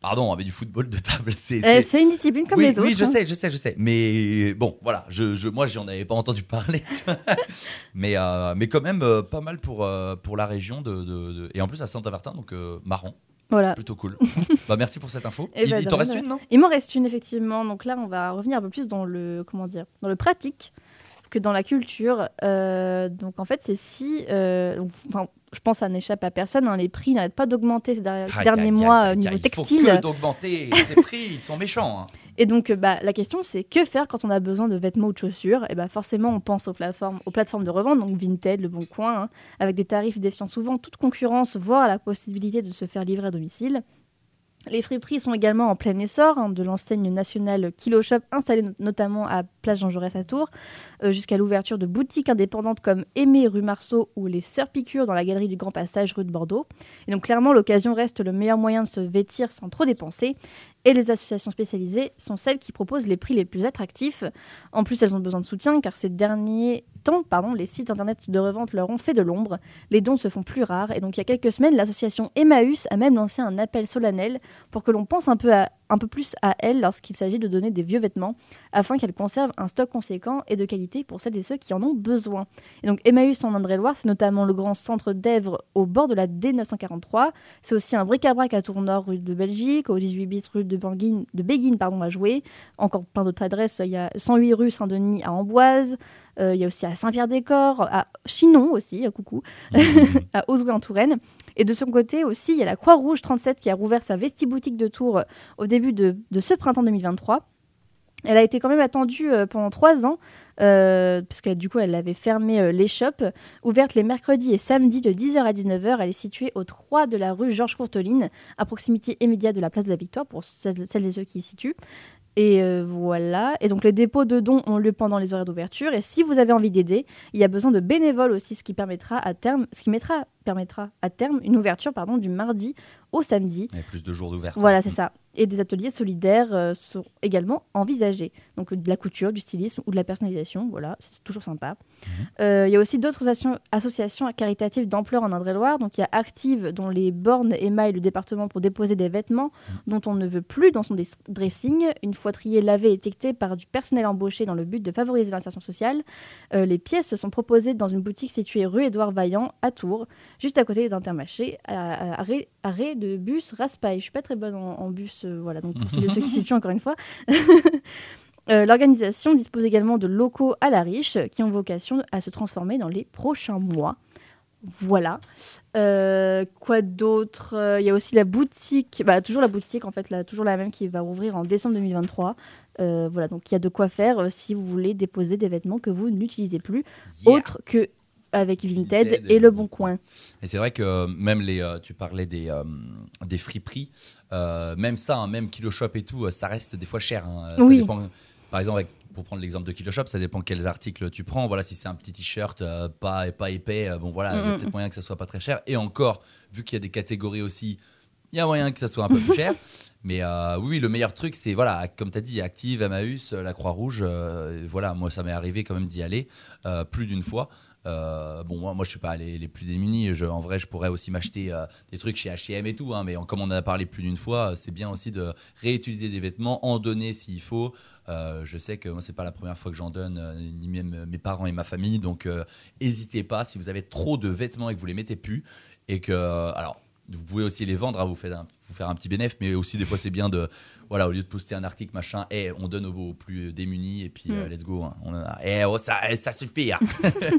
Pardon, mais du football de table, [LAUGHS] c'est. Euh, c'est une discipline comme oui, les autres. Oui, je hein. sais, je sais, je sais. Mais bon, voilà, je, je, moi, j'en avais pas entendu parler. [LAUGHS] mais, euh, mais quand même, euh, pas mal pour, pour la région. De, de- de- Et en plus, à Saint-Avertin, donc marrant. Voilà. Plutôt cool. [LAUGHS] bah, merci pour cette info. Eh il ben, il t'en reste une, non? Il m'en reste une, effectivement. Donc là, on va revenir un peu plus dans le, comment dire, dans le pratique que dans la culture. Donc en fait, c'est si. enfin, je pense que ça n'échappe à personne. hein, les prix n'arrêtent pas d'augmenter ces, der- ces derniers mois au niveau aïe, Il textile. faut que d'augmenter ces prix, ils sont méchants. hein. [LAUGHS] Et donc, bah, la question, c'est que faire quand on a besoin de vêtements ou de chaussures? Et bah, forcément, on pense aux plateformes, aux plateformes de revente, donc Vinted, Le Bon Coin, hein, avec des tarifs défiant souvent toute concurrence, voire la possibilité de se faire livrer à domicile. Les friperies sont également en plein essor, hein, de l'enseigne nationale Kilo Shop, installée no- notamment à Place Jean Jaurès à Tours, euh, jusqu'à l'ouverture de boutiques indépendantes comme Aimé rue Marceau ou les Sœurs Piqûres dans la galerie du Grand Passage rue de Bordeaux. Et donc clairement, l'occasion reste le meilleur moyen de se vêtir sans trop dépenser. Et les associations spécialisées sont celles qui proposent les prix les plus attractifs. En plus, elles ont besoin de soutien car ces derniers les sites internet de revente leur ont fait de l'ombre. Les dons se font plus rares. Et donc, il y a quelques semaines, l'association Emmaüs a même lancé un appel solennel pour que l'on pense un peu, à- un peu plus à elle lorsqu'il s'agit de donner des vieux vêtements afin qu'elle conserve un stock conséquent et de qualité pour celles et ceux qui en ont besoin. Et donc, Emmaüs en Indre-et-Loire, c'est notamment le grand centre d'Èvres au bord de la D943. C'est aussi un bric-à-brac à Tournord, rue de Belgique, au 18 bis rue de, Banguine, de Béguine pardon, à Jouer. Encore plein d'autres adresses. Il y a 108 rue Saint-Denis à Amboise. Euh, il y a aussi à Saint-Pierre-des-Corps, à Chinon aussi, à coucou, [LAUGHS] à Auzouer en Touraine. Et de son côté aussi, il y a la Croix-Rouge 37 qui a rouvert sa vestiboutique de Tours euh, au début de, de ce printemps 2023. Elle a été quand même attendue euh, pendant trois ans, euh, parce que du coup, elle avait fermé euh, les shops, ouverte les mercredis et samedis de 10h à 19h. Elle est située au 3 de la rue Georges Courteline, à proximité immédiate de la place de la Victoire, pour celles celles et ceux qui y situent. Et euh, voilà. Et donc les dépôts de dons ont lieu pendant les horaires d'ouverture. Et si vous avez envie d'aider, il y a besoin de bénévoles aussi, ce qui permettra à terme, ce qui mettra, permettra à terme une ouverture pardon, du mardi au samedi. A plus de jours d'ouverture. Voilà, c'est ça. Et des ateliers solidaires euh, sont également envisagés. Donc de la couture, du stylisme ou de la personnalisation, voilà, c'est toujours sympa. Euh, Il y a aussi d'autres asso- associations caritatives d'ampleur en Indre-et-Loire. Donc il y a Active, dont les bornes émaillent le département pour déposer des vêtements dont on ne veut plus dans son dressing. Une fois trié, lavé et étiqueté par du personnel embauché dans le but de favoriser l'insertion sociale. Euh, les pièces sont proposées dans une boutique située rue Édouard Vaillant à Tours, juste à côté d'Intermarché, à, à- arrêt, arrêt de bus Raspail. Je suis pas très bonne en, en bus, euh, voilà, donc pour ceux, qui se [LAUGHS] situent encore une fois. [LAUGHS] Euh, L'organisation dispose également de locaux à la riche qui ont vocation à se transformer dans les prochains mois. Voilà. Euh, quoi d'autre? Il y a aussi la boutique, bah, toujours la boutique en fait, là, toujours la même qui va ouvrir en décembre 2023. Euh, voilà, donc il y a de quoi faire si vous voulez déposer des vêtements que vous n'utilisez plus, Yeah. autre que avec Vinted, Vinted et Le Bon Coin. Et c'est vrai que euh, même les, euh, tu parlais des, euh, des friperies, même ça, hein, même Kilo Shop et tout, ça reste des fois cher. hein. Ça Oui. dépend, par exemple, avec- pour prendre l'exemple de Kilo Shop, ça dépend quels articles tu prends. Voilà, si c'est un petit t-shirt euh, pas, pas épais, euh, bon voilà, il y a Mm, mm. peut-être moyen que ça soit pas très cher. Et encore, vu qu'il y a des catégories aussi, il y a moyen que ça soit un peu plus cher. [LAUGHS] Mais euh, oui, le meilleur truc, c'est, voilà, comme tu as dit, Active, Emmaüs, la Croix-Rouge. voilà, moi, ça m'est arrivé quand même d'y aller plus d'une fois. Euh, bon, moi, moi, je suis pas les, plus démunis. Je, en vrai, je pourrais aussi m'acheter euh, des trucs chez H&M et tout. hein, mais comme on en a parlé plus d'une fois, euh, c'est bien aussi de réutiliser des vêtements, en donner s'il faut. Je sais que moi, c'est pas la première fois que j'en donne, ni même mes parents et ma famille. Donc, n'hésitez pas. Si vous avez trop de vêtements et que vous les mettez plus, et que, alors, vous pouvez aussi les vendre, hein, vous, faites un- vous faire un petit bénéfice, mais aussi des fois c'est bien de, voilà, au lieu de poster un article machin, et on donne aux, aux plus démunis et puis euh, Mm. let's go. hein. On a- eh, oh, ça, eh, ça suffit. hein. [LAUGHS]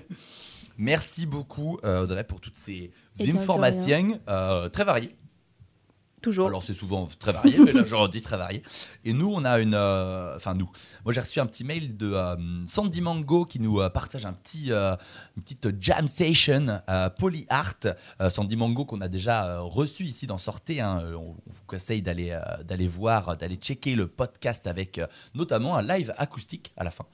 Merci beaucoup euh, Audrey pour toutes ces Eh de informations euh, très variées. Alors c'est souvent très varié, mais là j'aurais dit très varié. Et nous on a une, euh, enfin nous, moi j'ai reçu un petit mail de euh, Sandy Mango qui nous euh, partage un petit, une petite jam session poly art. Euh, Sandy Mango qu'on a déjà reçu ici dans Sortez. hein. On, vous conseille d'aller d'aller voir, d'aller checker le podcast avec notamment un live acoustique à la fin.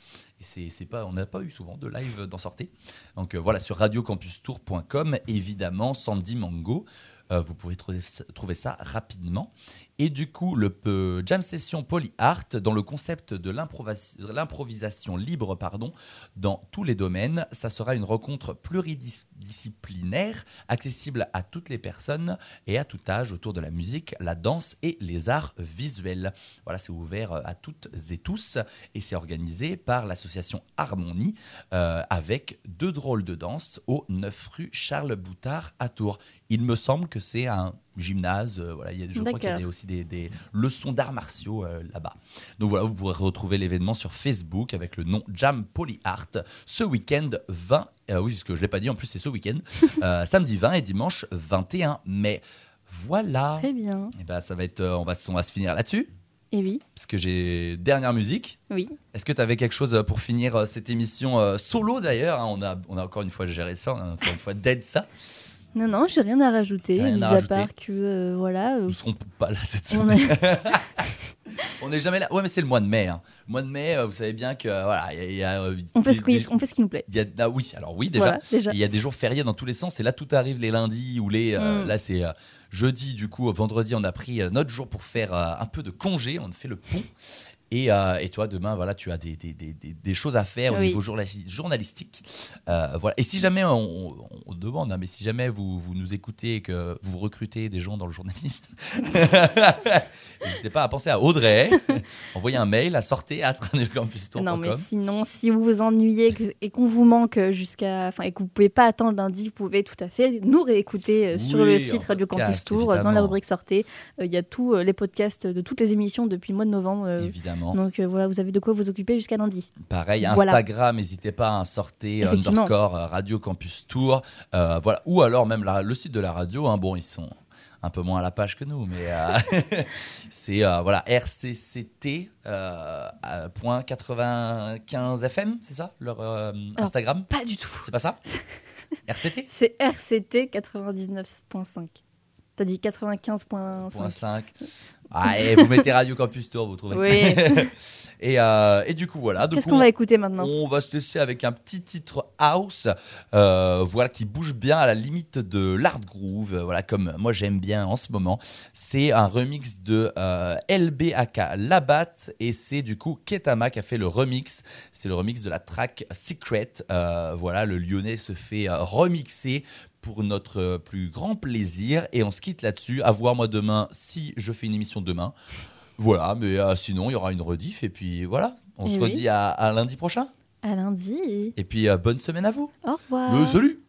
Et c'est pas, on n'a pas eu souvent de live dans Sortez. Donc voilà sur radiocampustour.com évidemment Sandy Mango. Euh, vous pouvez trouver ça, trouver ça rapidement. Et du coup, le euh, Jam Session Poly Art, dans le concept de l'improvisation libre pardon, dans tous les domaines, ça sera une rencontre pluridisciplinaire, accessible à toutes les personnes et à tout âge autour de la musique, la danse et les arts visuels. Voilà, c'est ouvert euh, à toutes et tous et c'est organisé par l'association Harmonie euh, avec deux drôles de danse au 9 rue Charles Boutard à Tours. Il me semble que c'est un gymnase, euh, voilà, il y a, je crois qu'il y a des- aussi des, des leçons d'arts martiaux euh, là-bas. Donc voilà, vous pourrez retrouver l'événement sur Facebook avec le nom Jam Poly Art ce week-end 20, euh, oui, ce que je l'ai pas dit, en plus c'est ce week-end, [LAUGHS] euh, samedi 20 et dimanche 21 mai. Voilà. Très bien. Et ben, ça va être, euh, on va, on va se finir là-dessus. Et oui. Parce que j'ai dernière musique. Oui. Est-ce que tu avais quelque chose pour finir cette émission solo d'ailleurs hein, on, a, on a encore une fois géré ça, on a encore une fois dead ça. Non, non, j'ai rien à rajouter. T'as rien mis à à rajouter part que, euh, voilà. euh, Nous serons pas là cette On semaine. [LAUGHS] on n'est jamais là. Ouais, mais c'est le mois de mai. hein. Le mois de mai, euh, vous savez bien que euh, voilà, il y a- il y a, euh, on, fait ce qui, des- on fait ce qui nous plaît. il y a, ah oui, alors oui déjà. Voilà, déjà. Il y a des jours fériés dans tous les sens et là tout arrive les lundis ou les euh, Mm. là c'est euh, jeudi du coup vendredi on a pris euh, notre jour pour faire euh, un peu de congé, on fait le pont. Et, euh, et toi, demain, voilà, tu as des, des, des, des- des choses à faire au niveau journali- journalistique. Euh, voilà. Et si jamais, on, on- demande, hein, mais si jamais vous, vous nous écoutez et que vous recrutez des gens dans le journalisme, [LAUGHS] n'hésitez pas à penser à Audrey. [LAUGHS] Envoyez un mail à sortez à Non, mais sinon, si vous vous ennuyez et qu'on vous manque jusqu'à. Enfin, et que vous pouvez pas attendre lundi, vous pouvez tout à fait nous réécouter euh, sur le site Radio Campus Tour, euh, dans la évidemment. rubrique Sortez. Euh, Il y a tous euh, les podcasts de toutes les émissions depuis le mois de novembre. euh, Donc euh, voilà, vous avez de quoi vous occuper jusqu'à lundi. Pareil. Instagram, n'hésitez pas à sortez Effectivement. underscore euh, Radio Campus Tour. Euh, voilà. Ou alors même la- le site de la radio. hein. Bon, ils sont un peu moins à la page que nous, mais euh, [LAUGHS] c'est euh, voilà rcct euh, euh, point 95 FM, c'est ça leur euh, Alors, Instagram? Pas du tout. C'est pas ça? [LAUGHS] RCT C'est RCT 99.5. T'as dit 95.5. Point 5. Ah, et vous mettez Radio Campus Tour, vous trouvez Oui. [LAUGHS] et, euh, et du coup, voilà. Qu'est-ce qu'on on- va écouter maintenant? On va se laisser avec un petit titre house, euh, voilà, qui bouge bien à la limite de l'art groove, voilà, comme moi j'aime bien en ce moment. C'est un remix de euh, LBAK Labat et c'est du coup Ketama qui a fait le remix. C'est le remix de la track Secret. Euh, voilà, le Lyonnais se fait remixer pour notre euh, plus grand plaisir et on se quitte là-dessus. À voir moi demain si je fais une émission demain. Voilà, mais euh, sinon il y aura une rediff et puis voilà, on Eh se oui. redit à, à lundi prochain. À lundi. Et puis euh, bonne semaine à vous. Au revoir. Euh, salut